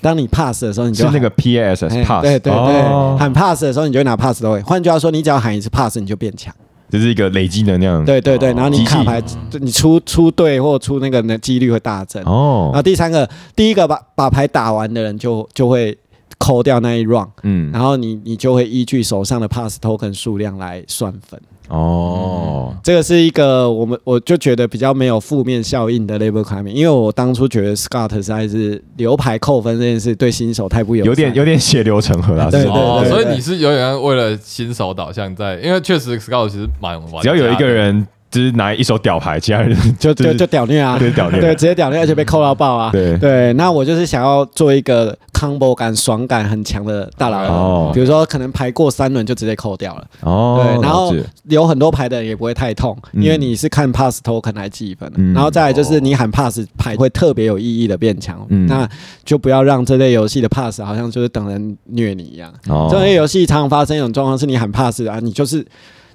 当你 pass 的时候，你就是那个 PASS 哎 pass，对对对，哦喊 pass 的时候，你就会拿 pass。换句话说，你只要喊一次 pass，你就变强。这是一个累积能量。对对对，然后你卡牌，你出出对或出那个的几率会大增。哦然哦后，第三个，第一个把把牌打完的人就就会扣掉那一 round，嗯，然后你你就会依据手上的 pass token 数量来算分。哦，这个是一个我们我就觉得比较没有负面效应的 label climbing，因为我当初觉得 Scott 实在是留牌扣分这件事对新手太不友善，有点有点血流成河了。对对对，哦所以你是有点为了新手导向在，因为确实 Scott 其实蛮玩，只要有一个人就是拿一手屌牌，其他人 *laughs* 就就就屌虐啊，对屌虐。对，直接屌虐，而且被扣到爆啊。对。对，那我就是想要做一个 combo 感、爽感很强的大佬哦比如说可能排过三轮就直接扣掉了。哦，对，然后有很多牌的人也不会太痛，嗯因为你是看 pass token 来计分的。嗯然后再来就是你喊 pass 牌会特别有意义的变强，嗯那就不要让这类游戏的 pass 好像就是等人虐你一样。哦这类游戏常常发生一种状况，是你喊 pass 啊，你就是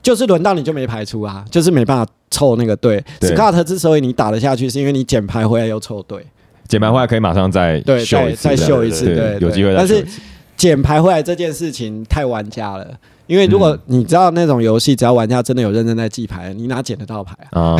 就是轮到你就没排出啊，就是没办法凑那个队。对 Scott 之所以你打得下去，是因为你捡排回来又凑队，捡牌回来可以马上再对，再秀一次，再秀一次，对有机会再但是秀一次。捡牌回来这件事情太玩家了。因为如果嗯你知道那种游戏，只要玩家真的有认真在记牌，你哪捡得到牌啊？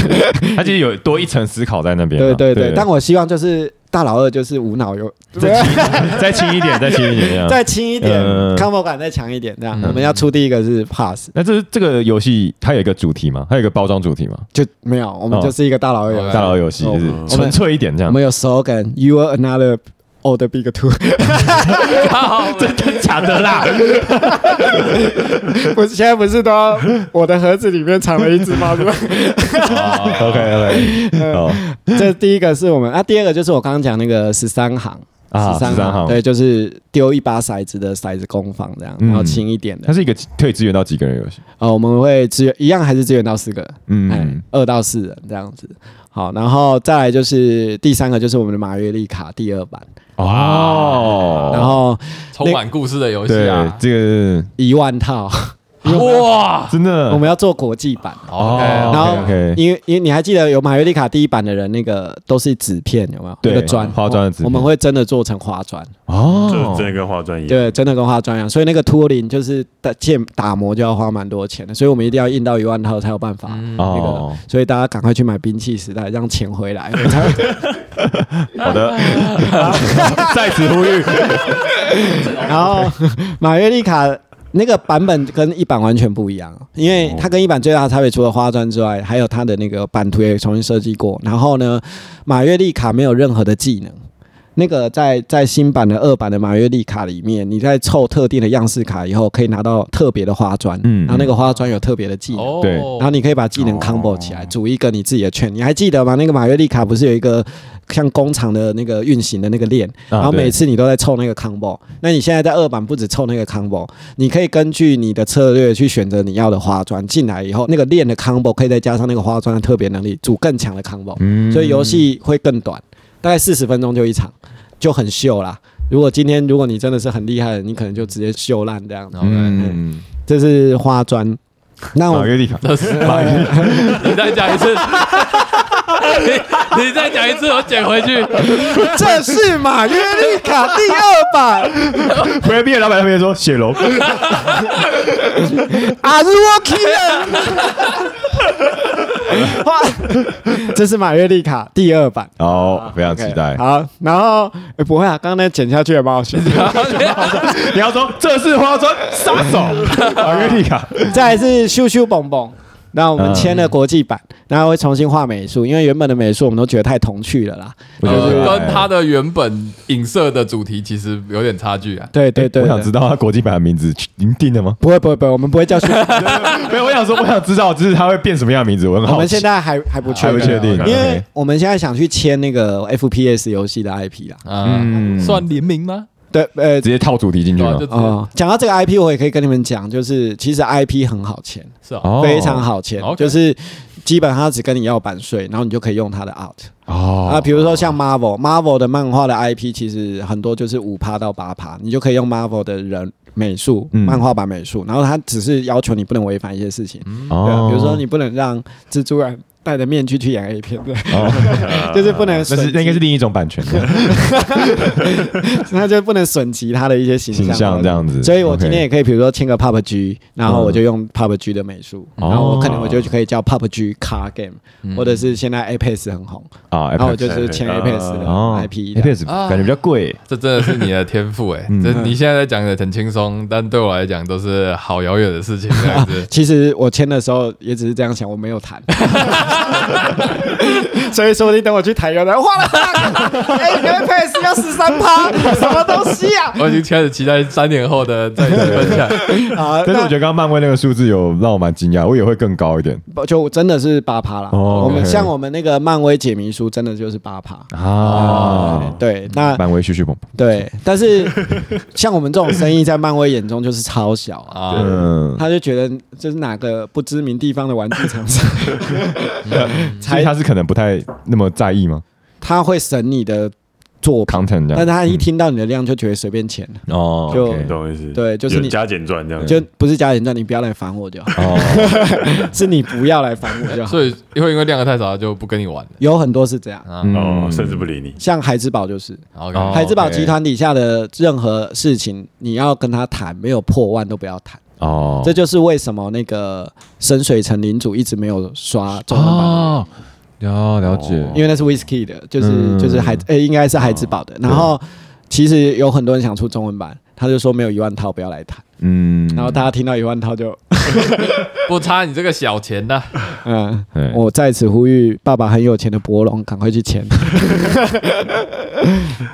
*laughs* 他其实有多一层思考在那边嘛。对对对，但我希望就是大老二就是无脑游，再轻 *laughs* 再轻一点，再轻一点这样。*laughs* 再轻一点嗯，combo 感再强一点，这样嗯我们要出第一个是 pass，那这这个游戏它有一个主题吗？它有一个包装主题吗？就没有，我们哦就是一个大老二游戏大佬游戏就是哦纯粹一点这样。我们有 slogan You are another old big two，*laughs* 真的假的啦？*laughs* 不是现在不是都要我的盒子里面藏了一只猫吗？OK *laughs* OK，哦这第一个是我们啊，第二个就是我刚刚讲那个十三行。啊，十三十三号，对，就是丢一把骰子的骰子攻防这样，嗯然后轻一点的它。是一个可以支援到几个人游戏。哦，我们会支援一样还是支援到四个嗯，，二到四人这样子。好，然后再来就是第三个就是我们的马约利卡第二版，哦，然后充满故事的游戏啊，这个一万套，哇真的我们要做国际版。哦，OK，然后 OK，因为因为你还记得有马约利卡第一版的人，那个都是纸片，有没有？对那个砖花砖的纸我们会真的做成花砖，哦就，真的跟花砖一样。对，真的跟花砖一样。所以那个托林就是打建打磨就要花蛮多钱的，所以我们一定要印到一万套才有办法。嗯那哦个，，所以大家赶快去买兵器时代，让钱回来。*laughs* 好的，*laughs* 在此呼吁，*laughs* 然后马约利卡那个版本跟一版完全不一样，因为它跟一版最大的差别除了花砖之外，还有它的那个版图也重新设计过。然后呢，马月丽卡没有任何的技能。那个在在新版的二版的马约利卡里面，你在凑特定的样式卡以后，可以拿到特别的花砖，嗯然后那个花砖有特别的技能。哦对然后你可以把技能 combo 起来，组一个你自己的圈。你还记得吗？那个马约利卡不是有一个像工厂的那个运行的那个链，然后每次你都在凑那个 combo。那你现在在二版不止凑那个 combo，你可以根据你的策略去选择你要的花砖进来以后，那个链的 combo 可以再加上那个花砖的特别能力，组更强的 combo，嗯所以游戏会更短，大概四十分钟就一场，就很秀啦。如果今天如果你真的是很厉害的，你可能就直接秀烂这样子。嗯，这是花砖。那我马约利卡，这是马约，你再讲一次，你你再讲一次，我捡回去。这是马约利卡第二版，回来毕业老板那边说血龙，阿如我 killer。哇，*laughs* 这是马约利卡第二版，哦，非常期待。好，然后、诶不会啊，刚刚那剪下去也蛮好笑。*laughs* 你要说这是花砖杀手，*laughs* 马约利卡，再来是咻咻蹦蹦。那我们签了国际版，然后会重新画美术，因为原本的美术我们都觉得太童趣了啦。我觉得呃，跟它的原本影射的主题其实有点差距啊。对对对，我想知道它国际版的名字您定了吗？不会不会不会，我们不会叫咻。*laughs* 没有，我想说，我想知道，就是它会变什么样的名字，我很好奇。我们现在还还不确定，还不确定，因为我们现在想去签那个 FPS 游戏的 IP 啦。嗯，嗯算联名吗？对，呃直，接套主题进去了。哦，讲到这个 IP，我也可以跟你们讲，就是其实 IP 很好签，是啊，哦非常好签就是基本上他只跟你要版税，然后你就可以用他的 art 哦。啊，比如说像 Marvel，Marvel 的漫画的 IP 其实很多就是五趴到八趴，你就可以用 Marvel 的人美术、嗯。漫画版美术，然后他只是要求你不能违反一些事情，对啊，哦。比如说你不能让蜘蛛人戴着面具去演 A 片，对，哦，*laughs* 就是不能 *laughs* 那是那应该是另一种版权。*laughs* 的他就不能损及他的一些形象形象这样子。所以我今天也可以，比如说签个 PUBG，然后我就用 PUBG 的美术，哦。然后我可能我就可以叫 PUBG Car Game，、嗯。或者是现在 Apex 很红，啊然后我就是签 Apex 的哦 IP 的。Apex 啊。感觉比较贵，这真的是你的天赋哎！嗯。这你现在在讲的很轻松，但对我来讲都是好遥远的事情，这样子。其实我签的时候也只是这样想，我没有谈。*laughs* 所以说不定等我去台油的，花了 *laughs* 哎，你们 pace 要十三趴，什么东西啊？我已经开始期待三年后的再次分享。*laughs* 啊，但是我觉得刚刚漫威那个数字有让我蛮惊讶，我以为会更高一点得就真的是八趴了。哦我们像我们那个漫威解谜书，真的就是八趴。啊。对，那漫威嘘嘘捧捧，对，但是像我们这种生意，在漫威眼中就是超小啊。啊，嗯，他就觉得这是哪个不知名地方的玩具厂商，所以他是可能不太那么在意吗？他会审你的作品，？content 这样。但他一听到你的量就觉得随便钱了，哦，就 OK 懂意思？对就是你加减赚这样。就不是加减赚，你不要来烦我就好，哦，*laughs* 是你不要来烦我就好。所以会因为量的太少，他就不跟你玩了。有很多是这样，哦，甚至不理你。像海之宝就是。海之宝集团底下的任何事情，你要跟他谈，没有破万都不要谈。哦，这就是为什么那个深水城领主一直没有刷中文版哦，了了解，因为那是 Whisky 的，就是、嗯。就是海呃、应该是海之宝的。然后其实有很多人想出中文版，他就说没有一万套不要来谈。嗯，然后大家听到一万套就 *laughs* 不差你这个小钱的。嗯，对我在此呼吁爸爸很有钱的博龙赶快去签。*laughs*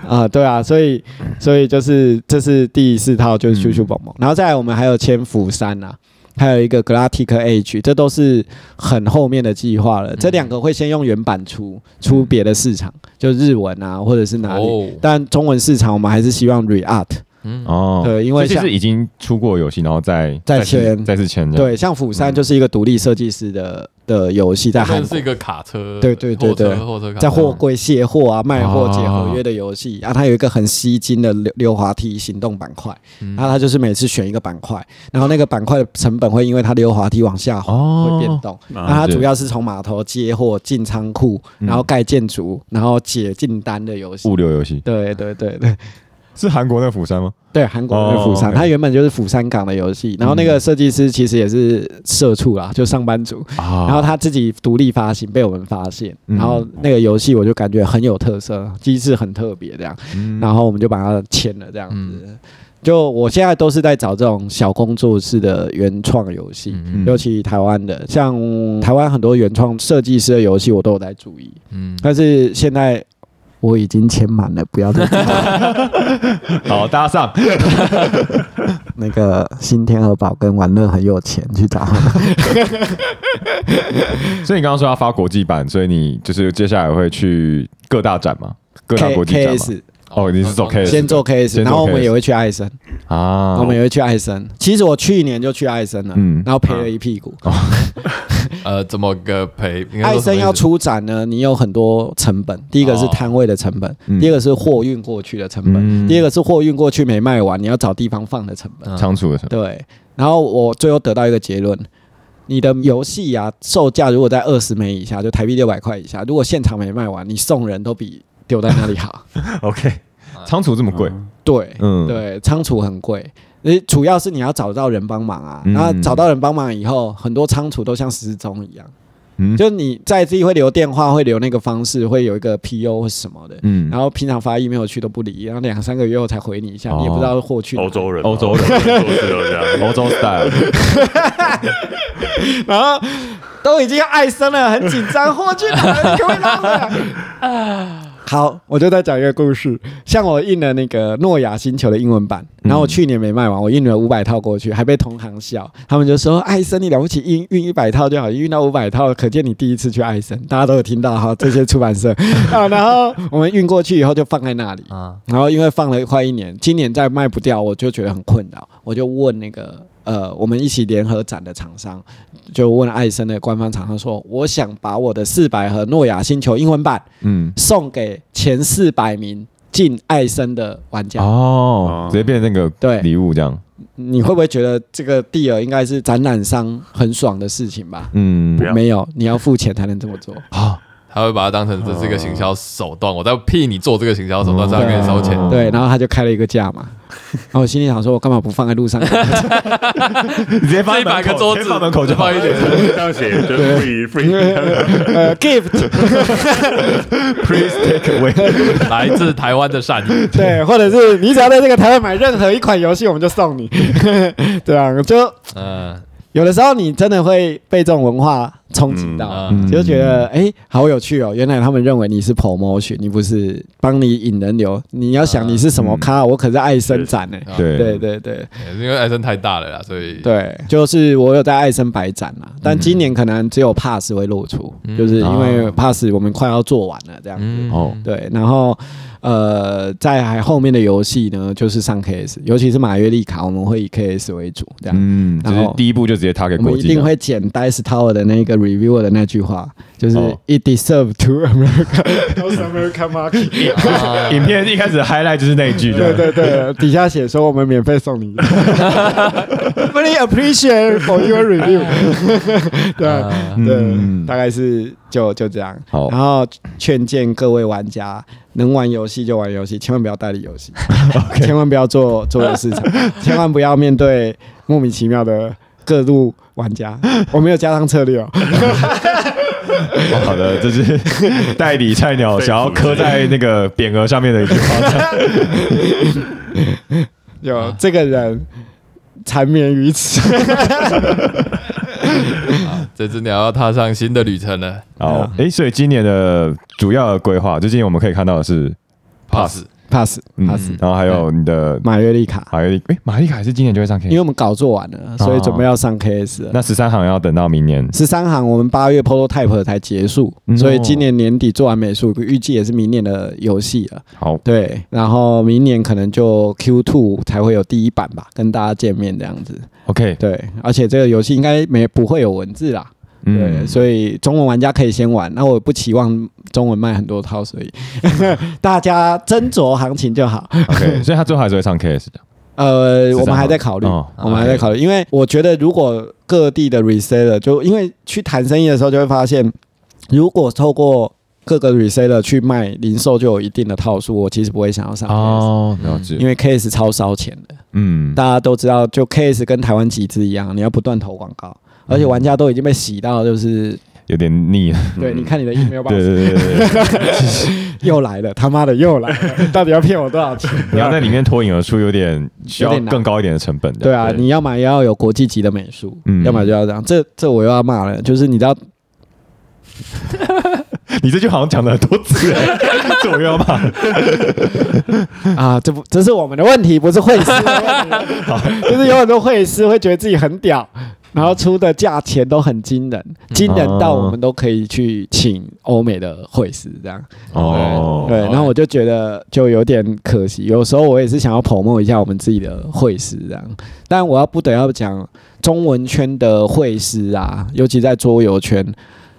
啊，对啊，所以所以就是这是第四套就是咻咻蹦蹦，然后再来我们还有千釜山啊。还有一个 Galactic Age，这都是很后面的计划了。这两个会先用原版出，出别的市场，就日文啊，或者是哪里。哦但中文市场我们还是希望 Reart。嗯，哦，对因为像所以是已经出过游戏，然后再再签。再次签对，像釜山就是一个独立设计师的的游戏，在韩国。是一。个卡车，对对对在货柜卸货啊、卖货哦解合约的游戏，然后它有一个很吸睛的溜溜滑梯行动板块，嗯。然后它就是每次选一个板块，然后那个板块的成本会因为它溜滑梯往下滑哦。会变动，啊那它主要是从码头接货、进仓库，嗯。然后盖建筑，然后解订单的游戏。物。流游戏。对对对对是韩国那个釜山吗？对，韩国的釜山，它原本就是釜山港的游戏，然后那个设计师其实也是社畜啦，就上班族，啊。然后他自己独立发行，被我们发现，嗯。然后那个游戏我就感觉很有特色，机制很特别这样，嗯。然后我们就把它签了这样子。就我现在都是在找这种小工作室的原创游戏，嗯。尤其台湾的，像台湾很多原创设计师的游戏我都有在注意，嗯，但是现在我已经签满了，不要再 *laughs* 好搭上，*laughs* 那个新天鹅堡跟玩乐很有钱去找。*laughs* 所以你刚刚说要发国际版，所以你就是接下来会去各大展吗？各大国际展哦，你是走 K 先做 K 然后我们也会去艾森，啊？我们也会去艾森。其实我去年就去艾森了，嗯然后赔了一屁股。*laughs* 呃，怎么个赔？艾森要出展呢，你有很多成本，第一个是哦摊位的成本，嗯第二个是货运过去的成本，嗯第二个是货运过去没卖完，你要找地方放的成本。嗯仓储的成本，对，然后我最后得到一个结论。你的游戏啊，售价如果在二十枚以下，就台币六百块以下，如果现场没卖完，你送人都比丢在那里好。*laughs* OK，仓储这么贵，对，嗯，对，仓储很贵，呃，主要是你要找到人帮忙啊。嗯。然后找到人帮忙以后，很多仓储都像失踪一样，嗯。就你在自己会留电话，会留那个方式，会有一个 PO 或什么的。嗯。然后平常发 email 去都不理，然后两三个月后才回你一下，哦。你也不知道货去哪。欧洲人嘛，欧洲人。欧洲 style，*laughs* 然后都已经爱生了，很紧张，*laughs* 货去哪了？你可不可以拉回来？好，我就再讲一个故事。像我印了那个诺亚星球的英文版，然后我去年没卖完，我印了五百套过去，还被同行笑，他们就说：“艾森你了不起，印运一百套就好，运到五百套，可见你第一次去艾森。”大家都有听到哈，这些出版社啊。*laughs* 然后我们运过去以后就放在那里，啊，然后因为放了快一年，今年再卖不掉，我就觉得很困扰，我就问那个呃，我们一起联合展的厂商，就问艾森的官方厂商说，我想把我的四百盒诺亚星球英文版嗯，送给前四百名进艾森的玩家。哦，直接变成那个对礼物这样，你会不会觉得这个地儿应该是展览商很爽的事情吧？嗯没有，你要付钱才能这么做。啊，他会把它当成这是一个行销手段，我在替你做这个行销手段，这样跟你收钱。哦对，然后他就开了一个价嘛，*laughs* 然后我心里想说，我干嘛不放在路上？你直接放一百个桌子放门口就放一点，这样写就是 free free，呃，gift，，please *laughs* take away，来自台湾的善意。对，或者是你只要在这个台湾买任何一款游戏，我们就送你。*laughs* 对啊，就嗯，有的时候你真的会被这种文化冲击到，嗯就觉得哎、好有趣哦！原来他们认为你是 promotion，你不是帮你引人流。你要想你是什么咖，我可是爱生展呢、对。对对对。因为爱森太大了啦，所以。对，就是我有在爱生百展啦，但今年可能只有 pass 会露出，嗯。就是因为哦 pass 我们快要做完了这样子。嗯。哦。对，然后呃，在还后面的游戏呢，就是上 KS，尤其是马约利卡，我们会以 KS 为主，这样。嗯，就然后是第一步就直接他给我们国际了，一定会捡 Dice Tower 的那个 reviewer 的那句话，就是哦。"It deserve to America, *laughs* North America market"。*laughs* 啊影片一开始 highlight 就是那一句，对对对，底下写说我们免费送你，*laughs* Really appreciate for your review 对啊。对，嗯。大概是就就这样。好。然后劝谏各位玩家，能玩游戏就玩游戏，千万不要代理游戏，千万不要做做游市场，千万不要面对莫名其妙的各路玩家。*laughs* 我没有加上策略哦。哦好的，这是 *laughs* 代理菜鸟想要刻在那个匾额上面的一句话。*laughs* 有这个人缠绵于此。这只鸟要踏上新的旅程了好，哎，所以今年的主要的规划，就今年我们可以看到的是，pass pass 嗯 pass 然后还有你的马约利卡，马约利，哎，马约利卡是今年就会上 K，因为我们稿做完了，所以准备要上 KS 了。那十三行要等到明年。十三行我们八月 prototype 才结束，嗯所以今年年底做完美术，预计也是明年的游戏了。好，对，然后明年可能就 Q two 才会有第一版吧，跟大家见面这样子。OK，对，而且这个游戏应该没不会有文字啦。对，嗯，所以中文玩家可以先玩。那我不期望中文卖很多套，所以 *laughs* 大家斟酌行情就好。OK，所以他最后还是会上 KS 的。呃，我们还在考虑，哦我们还在考虑，因为我觉得如果各地的 reseller 就因为去谈生意的时候就会发现，如果透过各个 reseller 去卖零售就有一定的套数，我其实不会想要上哦，了解。因为 KS 超烧钱的。嗯，大家都知道，就 KS 跟台湾集资一样，你要不断投广告，而且玩家都已经被洗到，就是有点腻了。对，你看你的 email 对 box 对对对对，*laughs* 又来了，他妈的又来了，*laughs* 到底要骗我多少钱？你要在里面脱颖而出，有点需要更高一点的成本。对啊，你要买要有国际级的美术，嗯要么就要这样。这这我又要骂了，就是你知道，*laughs* 你这句好像讲了很多次，这我又要骂。啊，这不这是我们的问题，不是会师的问题。就是有很多会师会觉得自己很屌，然后出的价钱都很惊人，惊人到我们都可以去请欧美的会师这样。哦，对，然后我就觉得就有点可惜。有时候我也是想要 promote 一下我们自己的会师这样，但我要不得要讲中文圈的会师啊，尤其在桌游圈。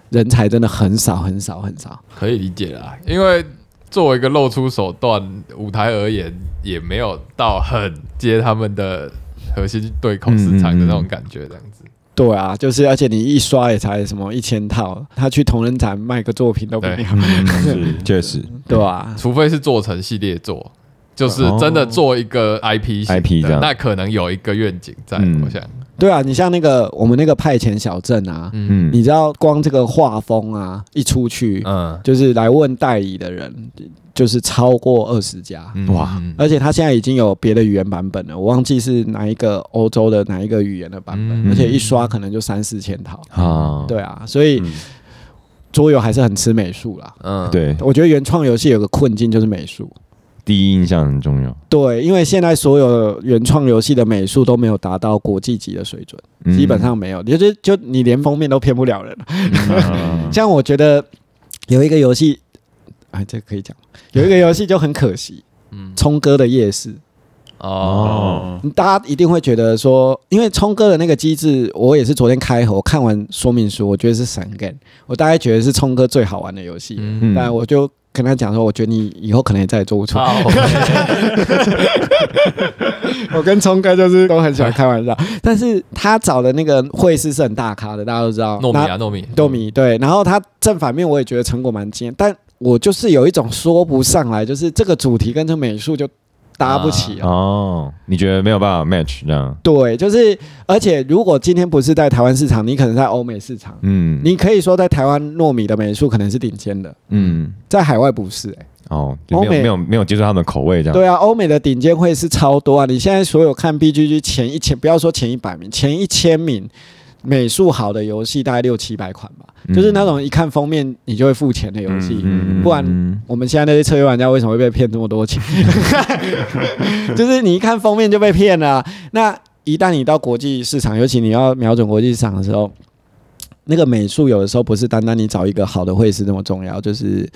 人才真的很少很少很少，可以理解啦，因为作为一个露出手段舞台而言，也没有到很接他们的核心对口市场的那种感觉，这样子。对啊，就是而且你一刷也才什么一千套，他去同人展卖个作品都比你好，嗯是确实。*laughs* 对啊、除非是做成系列作，就是真的做一个 IP，IP 这样。那可能有一个愿景在，嗯。我想。对啊，你像那个我们那个派遣小镇啊，嗯，你知道光这个画风啊，一出去，嗯，就是来问代理的人，就是超过二十家。嗯。哇。嗯而且他现在已经有别的语言版本了，我忘记是哪一个欧洲的哪一个语言的版本，嗯。而且一刷可能就三四千套。啊，对啊，所以嗯。桌游还是很吃美术啦。嗯，对，我觉得原创游戏有个困境就是美术。第一印象很重要，对，因为现在所有原创游戏的美术都没有达到国际级的水准，嗯。基本上没有，就是就你连封面都骗不了人。嗯。*laughs* 像我觉得有一个游戏，哎，这个可以讲，有一个游戏就很可惜，嗯，冲哥的夜市，哦，哦，大家一定会觉得说，因为冲哥的那个机制，我也是昨天开盒，我看完说明书，我觉得是神 game，我大概觉得是冲哥最好玩的游戏，嗯。但我就跟他讲说，我觉得你以后可能也再也做不出 *laughs* *laughs* 我跟聪哥就是都很喜欢开玩笑，但是他找的那个会师是很大咖的，大家都知道。糯米啊，糯米，糯米对，然后他正反面我也觉得成果蛮惊艳，但我就是有一种说不上来，就是这个主题跟这美术就搭不起啊。哦，你觉得没有办法 match 这样？对，就是而且如果今天不是在台湾市场，你可能在欧美市场，嗯，你可以说在台湾糯米的美术可能是顶尖的，嗯在海外不是、欸。哦，就没有欧美没有没有接受他们的口味这样。对啊，欧美的顶尖会是超多啊！你现在所有看 BGG 前一千，不要说前一百名，前一千名美术好的游戏大概六七百款吧，嗯就是那种一看封面你就会付钱的游戏。嗯不然我们现在那些策略玩家为什么会被骗这么多钱？*laughs* 就是你一看封面就被骗了啊、那一旦你到国际市场，尤其你要瞄准国际市场的时候，那个美术有的时候不是单单你找一个好的绘师那么重要，就是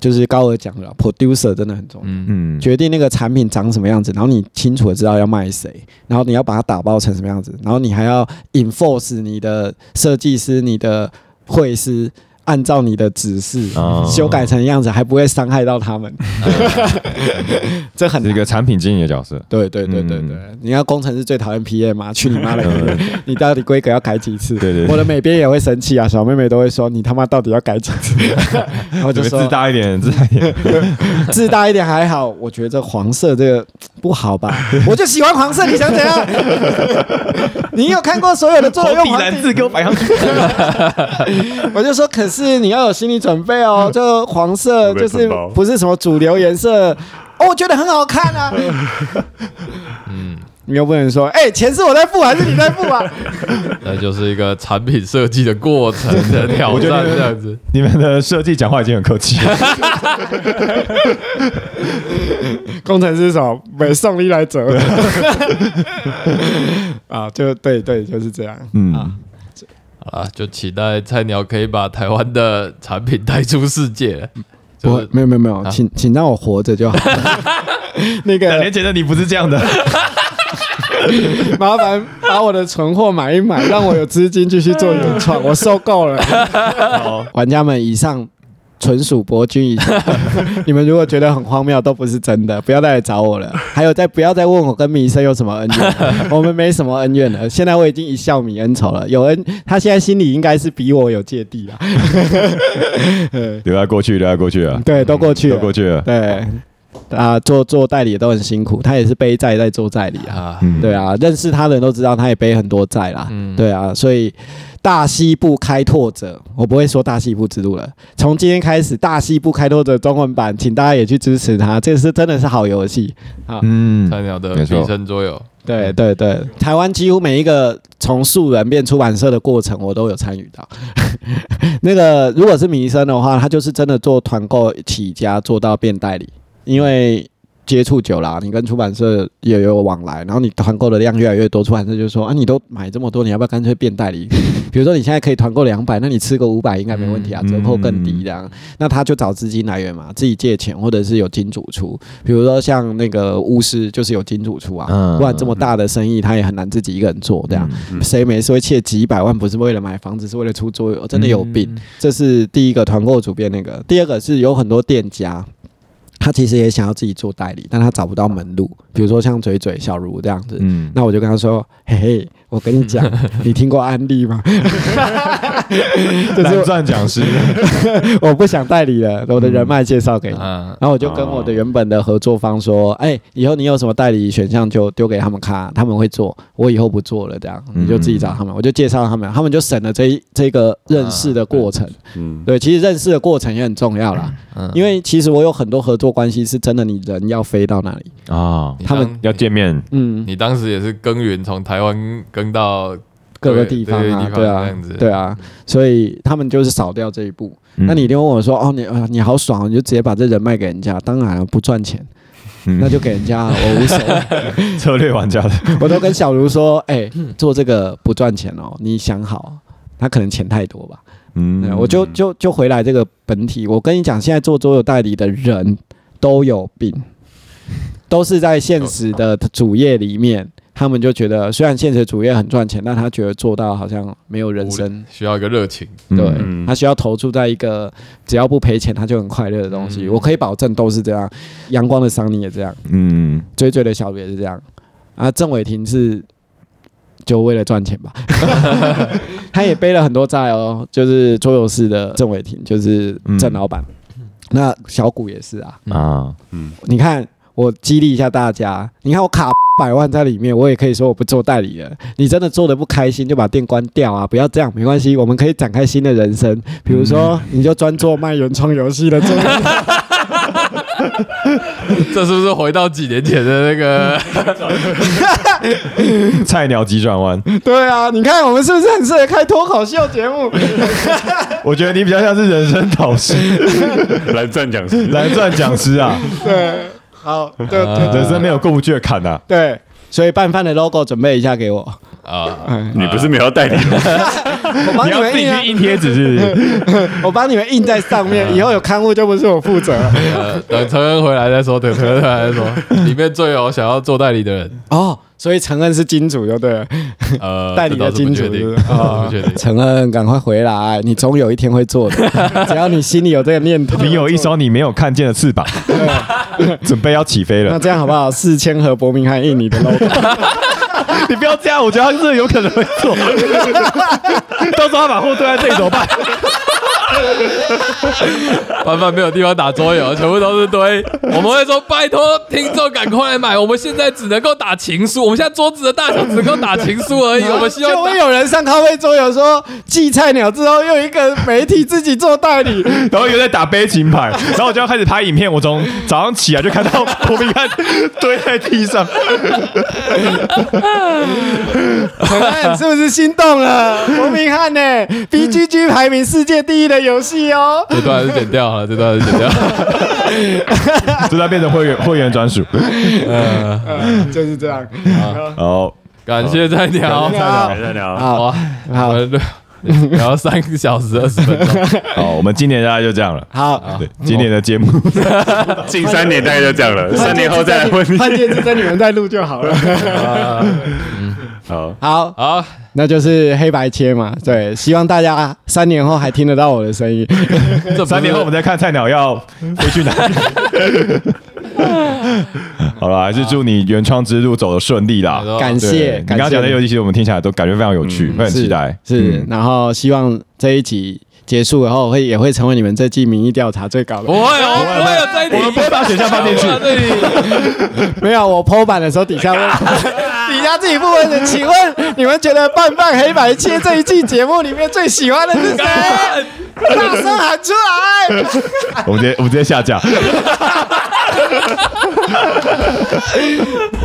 就是高尔讲了，producer 真的很重要。嗯，嗯决定那个产品长什么样子，然后你清楚的知道要卖谁，然后你要把它打包成什么样子，然后你还要 enforce 你的设计师、你的会师按照你的指示、哦修改成样子，还不会伤害到他们，*laughs* 这很是一个产品经理的角色。对对对对对，嗯你要工程师最讨厌 PM 嘛？去你妈的！*laughs* 你到底规格要改几次？对对对我的美编也会生气啊，小妹妹都会说你他妈到底要改几次？*laughs* 然后就说这个字大一点，自大一点。自大一点还好，我觉得这黄色这个不好吧？我就喜欢黄色，你想怎样？你有看过所有的作用黄字给我摆上去。我就说，可是你要有心理准备哦，就黄色就是不是什么主流颜色 *laughs* 哦，我觉得很好看啊。*laughs* 嗯，你又不能说，哎、钱是我在付还是你在付啊？*laughs* 那就是一个产品设计的过程的挑战，得这样子。你们的设计讲话已经很客气了。工程师什么没送你来折啊？就对对，就是这样。嗯啊，好啦，就期待菜鸟可以把台湾的产品带出世界。就不是，没有没有没有，啊请请让我活着就好。*laughs* 那个两年前的你不是这样的。*laughs* 麻烦把我的存货买一买，让我有资金继续做原创，我受够了。*laughs* 玩家们，以上纯属博君一笑，*laughs* 你们如果觉得很荒谬，都不是真的，不要再来找我了。还有，再不要再问我跟米生有什么恩怨，*laughs* 我们没什么恩怨了。现在我已经一笑泯恩仇了，有恩，他现在心里应该是比我有芥蒂了。*laughs* 留在过去，留在过去啊，对，都过去了，都过去了。对。啊，做做代理都很辛苦，他也是背债在做代理啊。对啊，认识他的人都知道，他也背很多债啦。嗯对啊，所以大西部开拓者，我不会说大西部之路了。从今天开始，大西部开拓者中文版，请大家也去支持他，这是真的是好游戏啊！嗯，菜鸟的没错毕生桌游，对对对，台湾几乎每一个从素人变出版社的过程，我都有参与到。*laughs* 那个如果是民生的话，他就是真的做团购起家，做到变代理，因为。接触久了，你跟出版社也有往来，然后你团购的量越来越多，出版社就说啊，你都买这么多，你要不要干脆变代理？*laughs* 比如说你现在可以团购两百，那你吃个五百应该没问题啊，嗯折扣更低这样。那他就找资金来源嘛，自己借钱或者是有金主出，比如说像那个巫师就是有金主出啊，嗯不然这么大的生意他也很难自己一个人做这样。嗯谁没事会欠几百万？不是为了买房子，是为了出桌游，真的有病。嗯这是第一个团购主编那个，第二个是有很多店家。他其实也想要自己做代理，但他找不到门路。比如说像嘴嘴、小茹这样子，嗯，那我就跟他说：“嘿嘿，我跟你讲，*laughs* 你听过安利吗？*laughs* 蓝钻讲师，*laughs* 我不想代理了，我的人脉介绍给你。啊，然后我就跟我的原本的合作方说：“哎、以后你有什么代理选项就丢给他们看，他们会做。我以后不做了，这样你就自己找他们。我就介绍他们，他们就省了这一这个认识的过程。嗯，对，其实认识的过程也很重要啦，嗯因为其实我有很多合作关系是真的，你人要飞到那里。啊，他们要见面，嗯，你当时也是耕耘从台湾耕到各个地方啊，对啊对啊，所以他们就是少掉这一步。嗯那你一定问我说：“哦，你啊你好爽哦，你就直接把这人卖给人家。”当然，不赚钱，嗯那就给人家啊，我无所谓。*laughs* 策略玩家的，*laughs* 我都跟小茹说：“哎、做这个不赚钱哦，你想好，他可能钱太多吧。”嗯，我就就就回来这个本体。我跟你讲，现在做桌游代理的人都有病，都是在现实的主业里面，他们就觉得虽然现实主业很赚钱，但他觉得做到好像没有人生。需要一个热情，对嗯他需要投注在一个只要不赔钱他就很快乐的东西。嗯我可以保证都是这样。阳光的桑尼也这样，嗯，追追的小也是这样。啊，郑伟霆是就为了赚钱吧，*laughs* 他也背了很多债哦，就是桌游室的郑伟霆，就是郑老板。那小谷也是啊，啊，嗯你看我激励一下大家，你看我卡百万在里面，我也可以说我不做代理了。你真的做的不开心，就把店关掉啊！不要这样，没关系，我们可以展开新的人生。比如说，你就专做卖原创游戏的。*laughs* 这是不是回到几年前的那个？*laughs* 菜鸟急转弯，对啊，你看我们是不是很适合开脱口秀节目？*laughs* 我觉得你比较像是人生导师、蓝钻讲师，蓝钻讲师啊，对，好，对对人生没有过不去的坎啊。对，所以拌饭的 logo 准备一下给我，啊，你不是没有代理吗？*laughs* 我帮你要自己你们印啊去，印贴纸是不是？*laughs* 我帮你们印在上面，以后有刊物就不是我负责了。*laughs* 呃等陈恩回来再说，等承恩回来再说。里面最有想要做代理的人，哦，所以承恩是金主，就对了。呃，代理的金主这倒是不确定，是不是这倒是不确定。承恩，赶快回来，你总有一天会做的，只要你心里有这个念头。你有一双你没有看见的翅膀，准备要起飞那了。这样好不好？四千盒伯明翰印你的 logo，*laughs* 你不要这样，我觉得他是有可能会做。*laughs* 到时候他把货堆在这里怎么办？*laughs* 班班没有地方打桌游，全部都是堆。我们会说拜托听众赶快来买，我们现在只能够打情书，我们现在桌子的大小只能够打情书而已。我们希望就会有人上咖啡桌游说寄菜鸟之后，又一个媒体自己做代理，然后又在打悲情牌，然后我就要开始拍影片。我从早上起来就看到伯明翰堆在地上，*laughs* 是不是心动了？伯明翰呢？BGG 排名世界第一的游戏哦。这段还是剪掉了，这段还是剪掉。*laughs* 这段变成会员会员专属。*laughs* 嗯，就是这样。好，感谢菜鸟，好来再聊。好哇，好我们聊三个小时二十分钟，*laughs* 好，我们今年大概就这样了。好，对，今年的节目，近三年大概就这样了，三年后再来问你。关键是在你们再录就好了。好，好，好，那就是黑白切嘛。对，希望大家三年后还听得到我的声音。这三年后我们再看菜鸟要飞去哪里。*laughs* 好了，还是祝你原创之路走得顺利啦。感对谢，你刚刚讲的游戏，其实我们听起来都感觉非常有趣，会很期待。是，嗯然后希望这一集结束以后会也会成为你们这季民意调查最高的。不会哦，不会有这一题，我们不会把选项放进去 *laughs* 没有，我剖版的时候底下问，底下自己不问的，请问你们觉得拌饭黑白切这一季节目里面最喜欢的是谁？大声喊出来！我们直接我们直接下架。*laughs*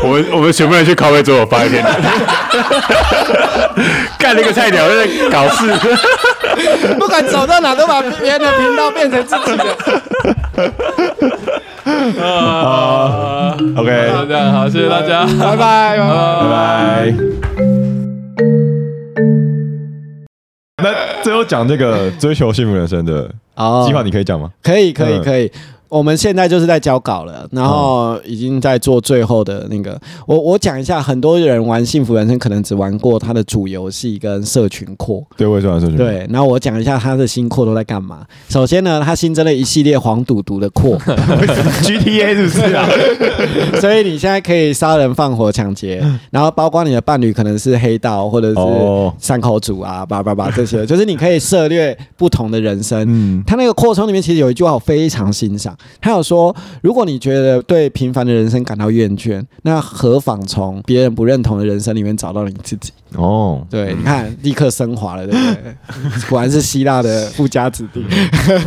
我们我们全部人去咖啡桌，我发一天，*laughs* 干那个菜鸟在搞事。不管走到哪都把别人的频道变成自己的。*laughs* 啊 OK，好这样好，谢谢大家，拜拜。拜拜拜拜。那最后讲这个追求幸福人生的哦计划，你可以讲吗？可以，可以，嗯可以。我们现在就是在交稿了，然后已经在做最后的那个。我我讲一下，很多人玩幸福人生可能只玩过它的主游戏跟社群扩，对，我也说社群。，对。然后我讲一下它的新扩都在干嘛。首先呢，它新增了一系列黄赌毒的扩，*laughs* GTA 是不是啊？*laughs* 所以你现在可以杀人放火抢劫，然后包括你的伴侣可能是黑道或者是哦三口组啊，叭叭叭这些，*laughs* 就是你可以涉猎不同的人生。嗯，他那个扩充里面其实有一句话我非常欣赏，还有说，如果你觉得对平凡的人生感到厌倦，那何妨从别人不认同的人生里面找到你自己？哦，对，你看立刻升华了，对不对？*laughs* 果然是希腊的富家子弟。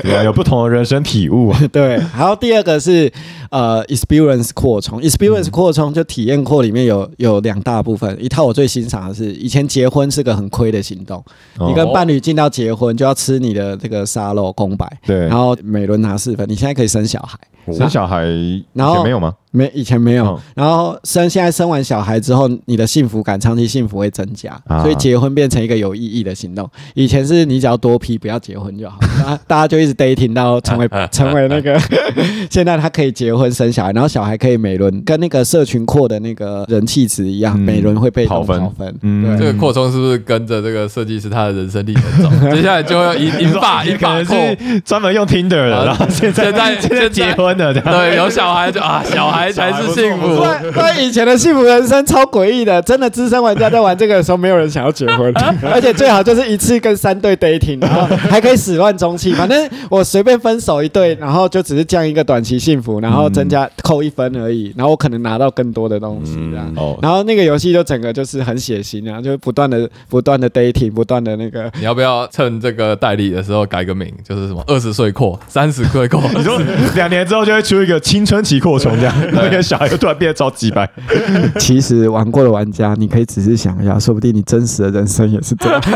对啊，有不同的人生体悟啊。*laughs* 对，然后第二个是呃 experience 扩充，experience 扩充就体验扩里面有有两大部分，一套我最欣赏的是，以前结婚是个很亏的行动，哦你跟伴侣进到结婚就要吃你的这个沙漏公白，对然，后每轮拿四分，你现在可以生小孩。生小孩然后没有吗？没，以前没有。哦然后生现在生完小孩之后，你的幸福感、长期幸福会增加，啊所以结婚变成一个有意义的行动。以前是你只要多批，不要结婚就好，*laughs* 大家大家就一直 dating 到成为成为那个。*laughs* 现在他可以结婚生小孩，然后小孩可以每轮跟那个社群扩的那个人气值一样，嗯每轮会被动跑分跑分。嗯对这个扩充是不是跟着这个设计师他的人生历程走？*laughs* 接下来就会引引发引可能发扩。是专门用 Tinder 然后现在现在结婚的。对，有小孩就啊，*laughs* 小孩孩才是幸福不。然不然以前的幸福人生超诡异的，真的资深玩家在玩这个的时候，没有人想要结婚，*laughs* 而且最好就是一次跟三对 dating，然后还可以始乱终弃。反正我随便分手一对，然后就只是降一个短期幸福，然后增加扣一分而已，然后我可能拿到更多的东西这样。哦，然后那个游戏就整个就是很血腥啊，就是不断的不断的 dating，不断的那个你要不要趁这个代理的时候改个名，就是什么二十岁扩、三十岁扩？你说两年之后就会出一个青春期扩充这样，*laughs* 那个小孩就突然变得超级白。*laughs* 其实玩过的玩家，你可以仔细想一下，说不定你真实的人生也是这样。*laughs*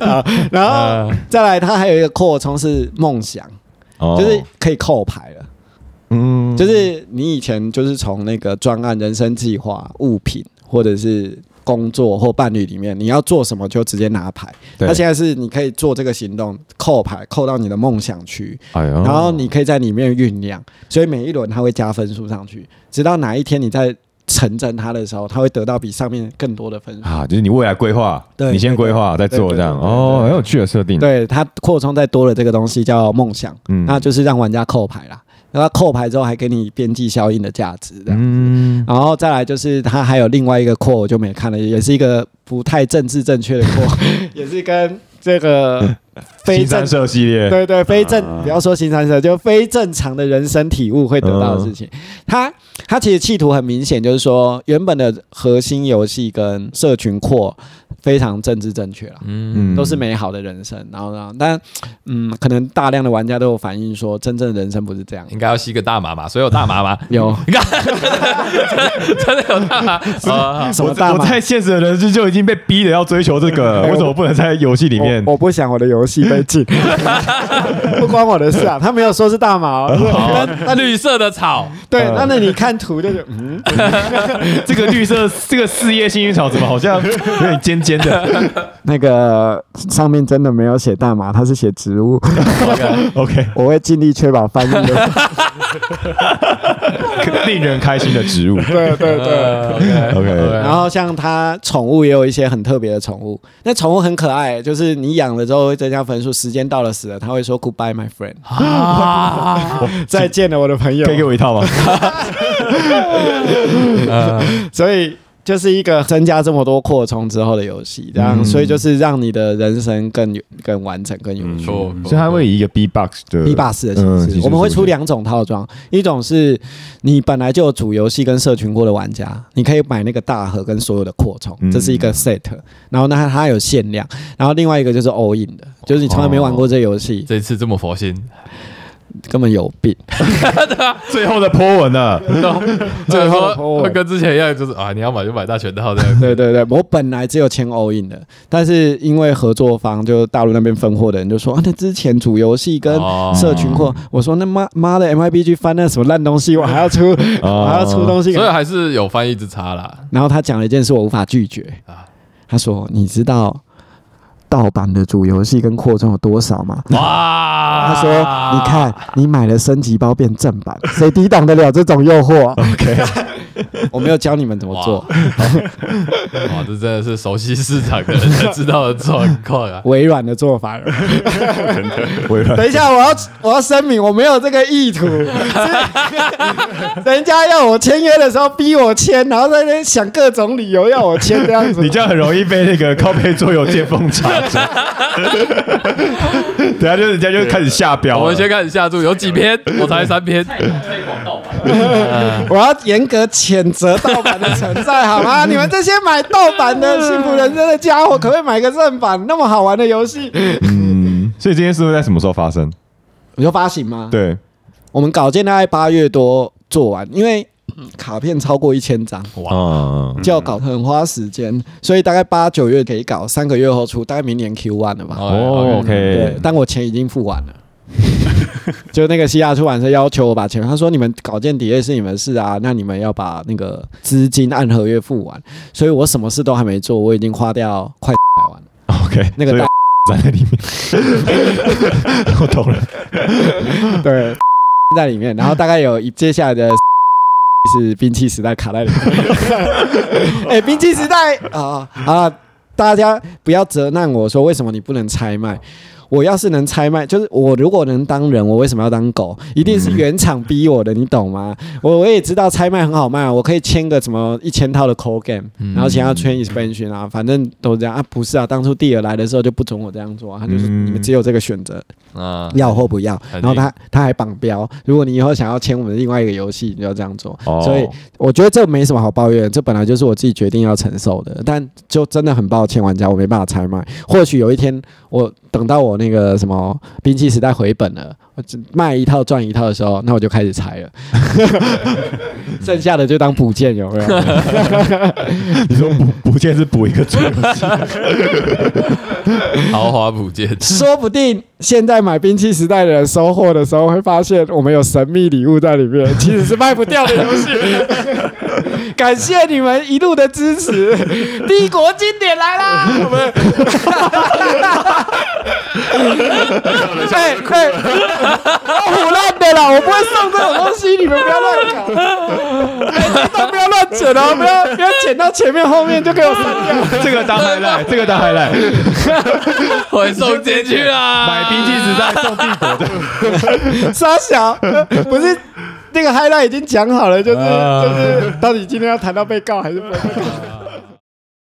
好，然后再来，它还有一个扩充是梦想，哦就是可以扣牌了。嗯就是你以前就是从那个专案、人生计划、物品或者是工作或伴侣里面，你要做什么就直接拿牌。对那现在是你可以做这个行动，扣牌扣到你的梦想区，哎然后你可以在里面酝酿，所以每一轮它会加分数上去，直到哪一天你在成真它的时候，它会得到比上面更多的分数。啊，就是你未来规划，对你先规划再做这样哦，很有趣的设定。，对，它扩充再多了这个东西叫梦想，嗯那就是让玩家扣牌啦。然后扣牌之后还给你边际效应的价值，这样。子，然后再来就是它还有另外一个扩，我就没看了，也是一个不太政治正确的扩，*laughs* 也是跟这个非正新三社系列，对对非正啊不要说新三色，就非正常的人生体悟会得到的事情。他他其实企图很明显，就是说原本的核心游戏跟社群扩非常政治正确了。嗯，嗯都是美好的人生，然后呢，但嗯，可能大量的玩家都有反映说，真正的人生不是这样。应该要吸个大麻嘛，所以有大麻吗？*laughs* 有 *laughs* 你看，真的有大麻啊！什么大麻？我在现实的人生就已经被逼的要追求这个，*laughs* 为什么不能在游戏里面？我我不想我的游戏被禁，*laughs* 不关我的事啊。他没有说是大麻哦，好，那绿色的草，对，那那你看图就是嗯，*laughs* 这个绿色这个四叶幸运草怎么好像 *laughs* 有点尖尖的那个上面真的没有写大麻，它是写植物。？OK，我会尽力确保翻译的。令人开心的植物。对对对。OK，然后像它宠物也有一些很特别的宠物，那宠物很可爱，就是你养了之后会增加分数，时间到了死了，他会说 Goodbye my friend，*laughs* 啊，再见了我的朋友可以。给我一套吗？*laughs* *laughs* 所以就是一个增加这么多扩充之后的游戏，这样，嗯所以就是让你的人生更有更完整、更有趣。错，所以它会以一个 B box 的 B box 的形式，嗯我们会出两种套装，一种是你本来就有主游戏跟社群过的玩家，你可以买那个大盒跟所有的扩充，嗯。这是一个 set，然后呢它有限量，然后另外一个就是 all in 的，就是你从来没玩过这游戏，这次这么佛心，根本有病。*laughs* 最后的 po 文了。最后会跟之前一样，就是啊，你要买就买大全套这样子。对对对，我本来只有签 all in 的，但是因为合作方就大陆那边分货的人就说啊，那之前主游戏跟哦社群货，我说那妈妈的 MIBG 翻那什么烂东西，我还要出，哦我还要出东西所以还是有翻译之差啦。然后他讲了一件事我无法拒绝啊他说：“你知道盗版的主游戏跟扩充有多少吗？”哇，他说：“你看，你买了升级包变正版，*laughs* 谁抵挡得了这种诱惑？”OK，*laughs* 我没有教你们怎么做，哇，这真的是熟悉市场的人才知道的状况啊！*laughs* 微软的做法。微软等一下，我要我要声明，我没有这个意图。人家要我签约的时候逼我签，然后在那边想各种理由要我签这样子。你这样很容易被那个靠背桌游见缝插针。*laughs* 等下就人家就开始下标了。我们先开始下注，有几篇？我才三篇。*laughs* 我要严格谴责盗版的存在，好吗？*laughs* 你们这些买盗版的幸福人生的家伙，可不可以买个正版？那么好玩的游戏，嗯，所以这件事会在什么时候发生？你就发行吗？对，我们稿件大概八月多做完，因为嗯卡片超过一千张，哇，就要搞很花时间，所以大概八九月可以搞，三个月后出，大概明年 Q one 了吧。哦对，OK，，但我钱已经付完了。*laughs* 就那个西亚出版社要求我把钱，他说你们稿件底页是你们的事啊，那你们要把那个资金按合约付完，所以我什么事都还没做，我已经花掉快百万了。OK，那个大 *laughs* 在那里面，*laughs* 我懂了。对，在里面，然后大概有一接下来的是兵器时代卡在里面。*laughs* 哎、兵器时代啊啊，大家不要责难我说为什么你不能拆卖。我要是能拆卖，就是我如果能当人，我为什么要当狗？一定是原厂逼我的，你懂吗？我我也知道拆卖很好卖啊，我可以签个什么一千套的 core game，然后其他圈 expansion 啊，反正都这样啊。不是啊，当初蒂尔来的时候就不准我这样做啊，他就是嗯你们只有这个选择，啊，要或不要。很然后他他还绑标，如果你以后想要签我们另外一个游戏，你就要这样做。哦所以我觉得这没什么好抱怨，这本来就是我自己决定要承受的。但就真的很抱歉，玩家我没办法拆卖。或许有一天我等到我那个什么兵器时代回本了，我只卖一套赚一套的时候，那我就开始拆了，*laughs* 剩下的就当补件，有没有？*laughs* 你说补补件是补一个桌游戏，*laughs* 豪华补件，说不定现在买兵器时代的人收货的时候，会发现我们有神秘礼物在里面，其实是卖不掉的游戏。感谢你们一路的支持，*laughs* 帝国经典来啦！我们，*laughs* 哎哎，我胡乱的啦，我不会送这种东西，你们不要乱搞，哎这都不要乱剪哦，不要不要剪到前面后面就给我删掉。这个当 highlight，*laughs* 这个当 highlight，会送进去啦！买冰器时代送帝国的，傻小，不是那个 highlight 已经讲好了，就是啊就是到底今天要谈到被告还是不被告？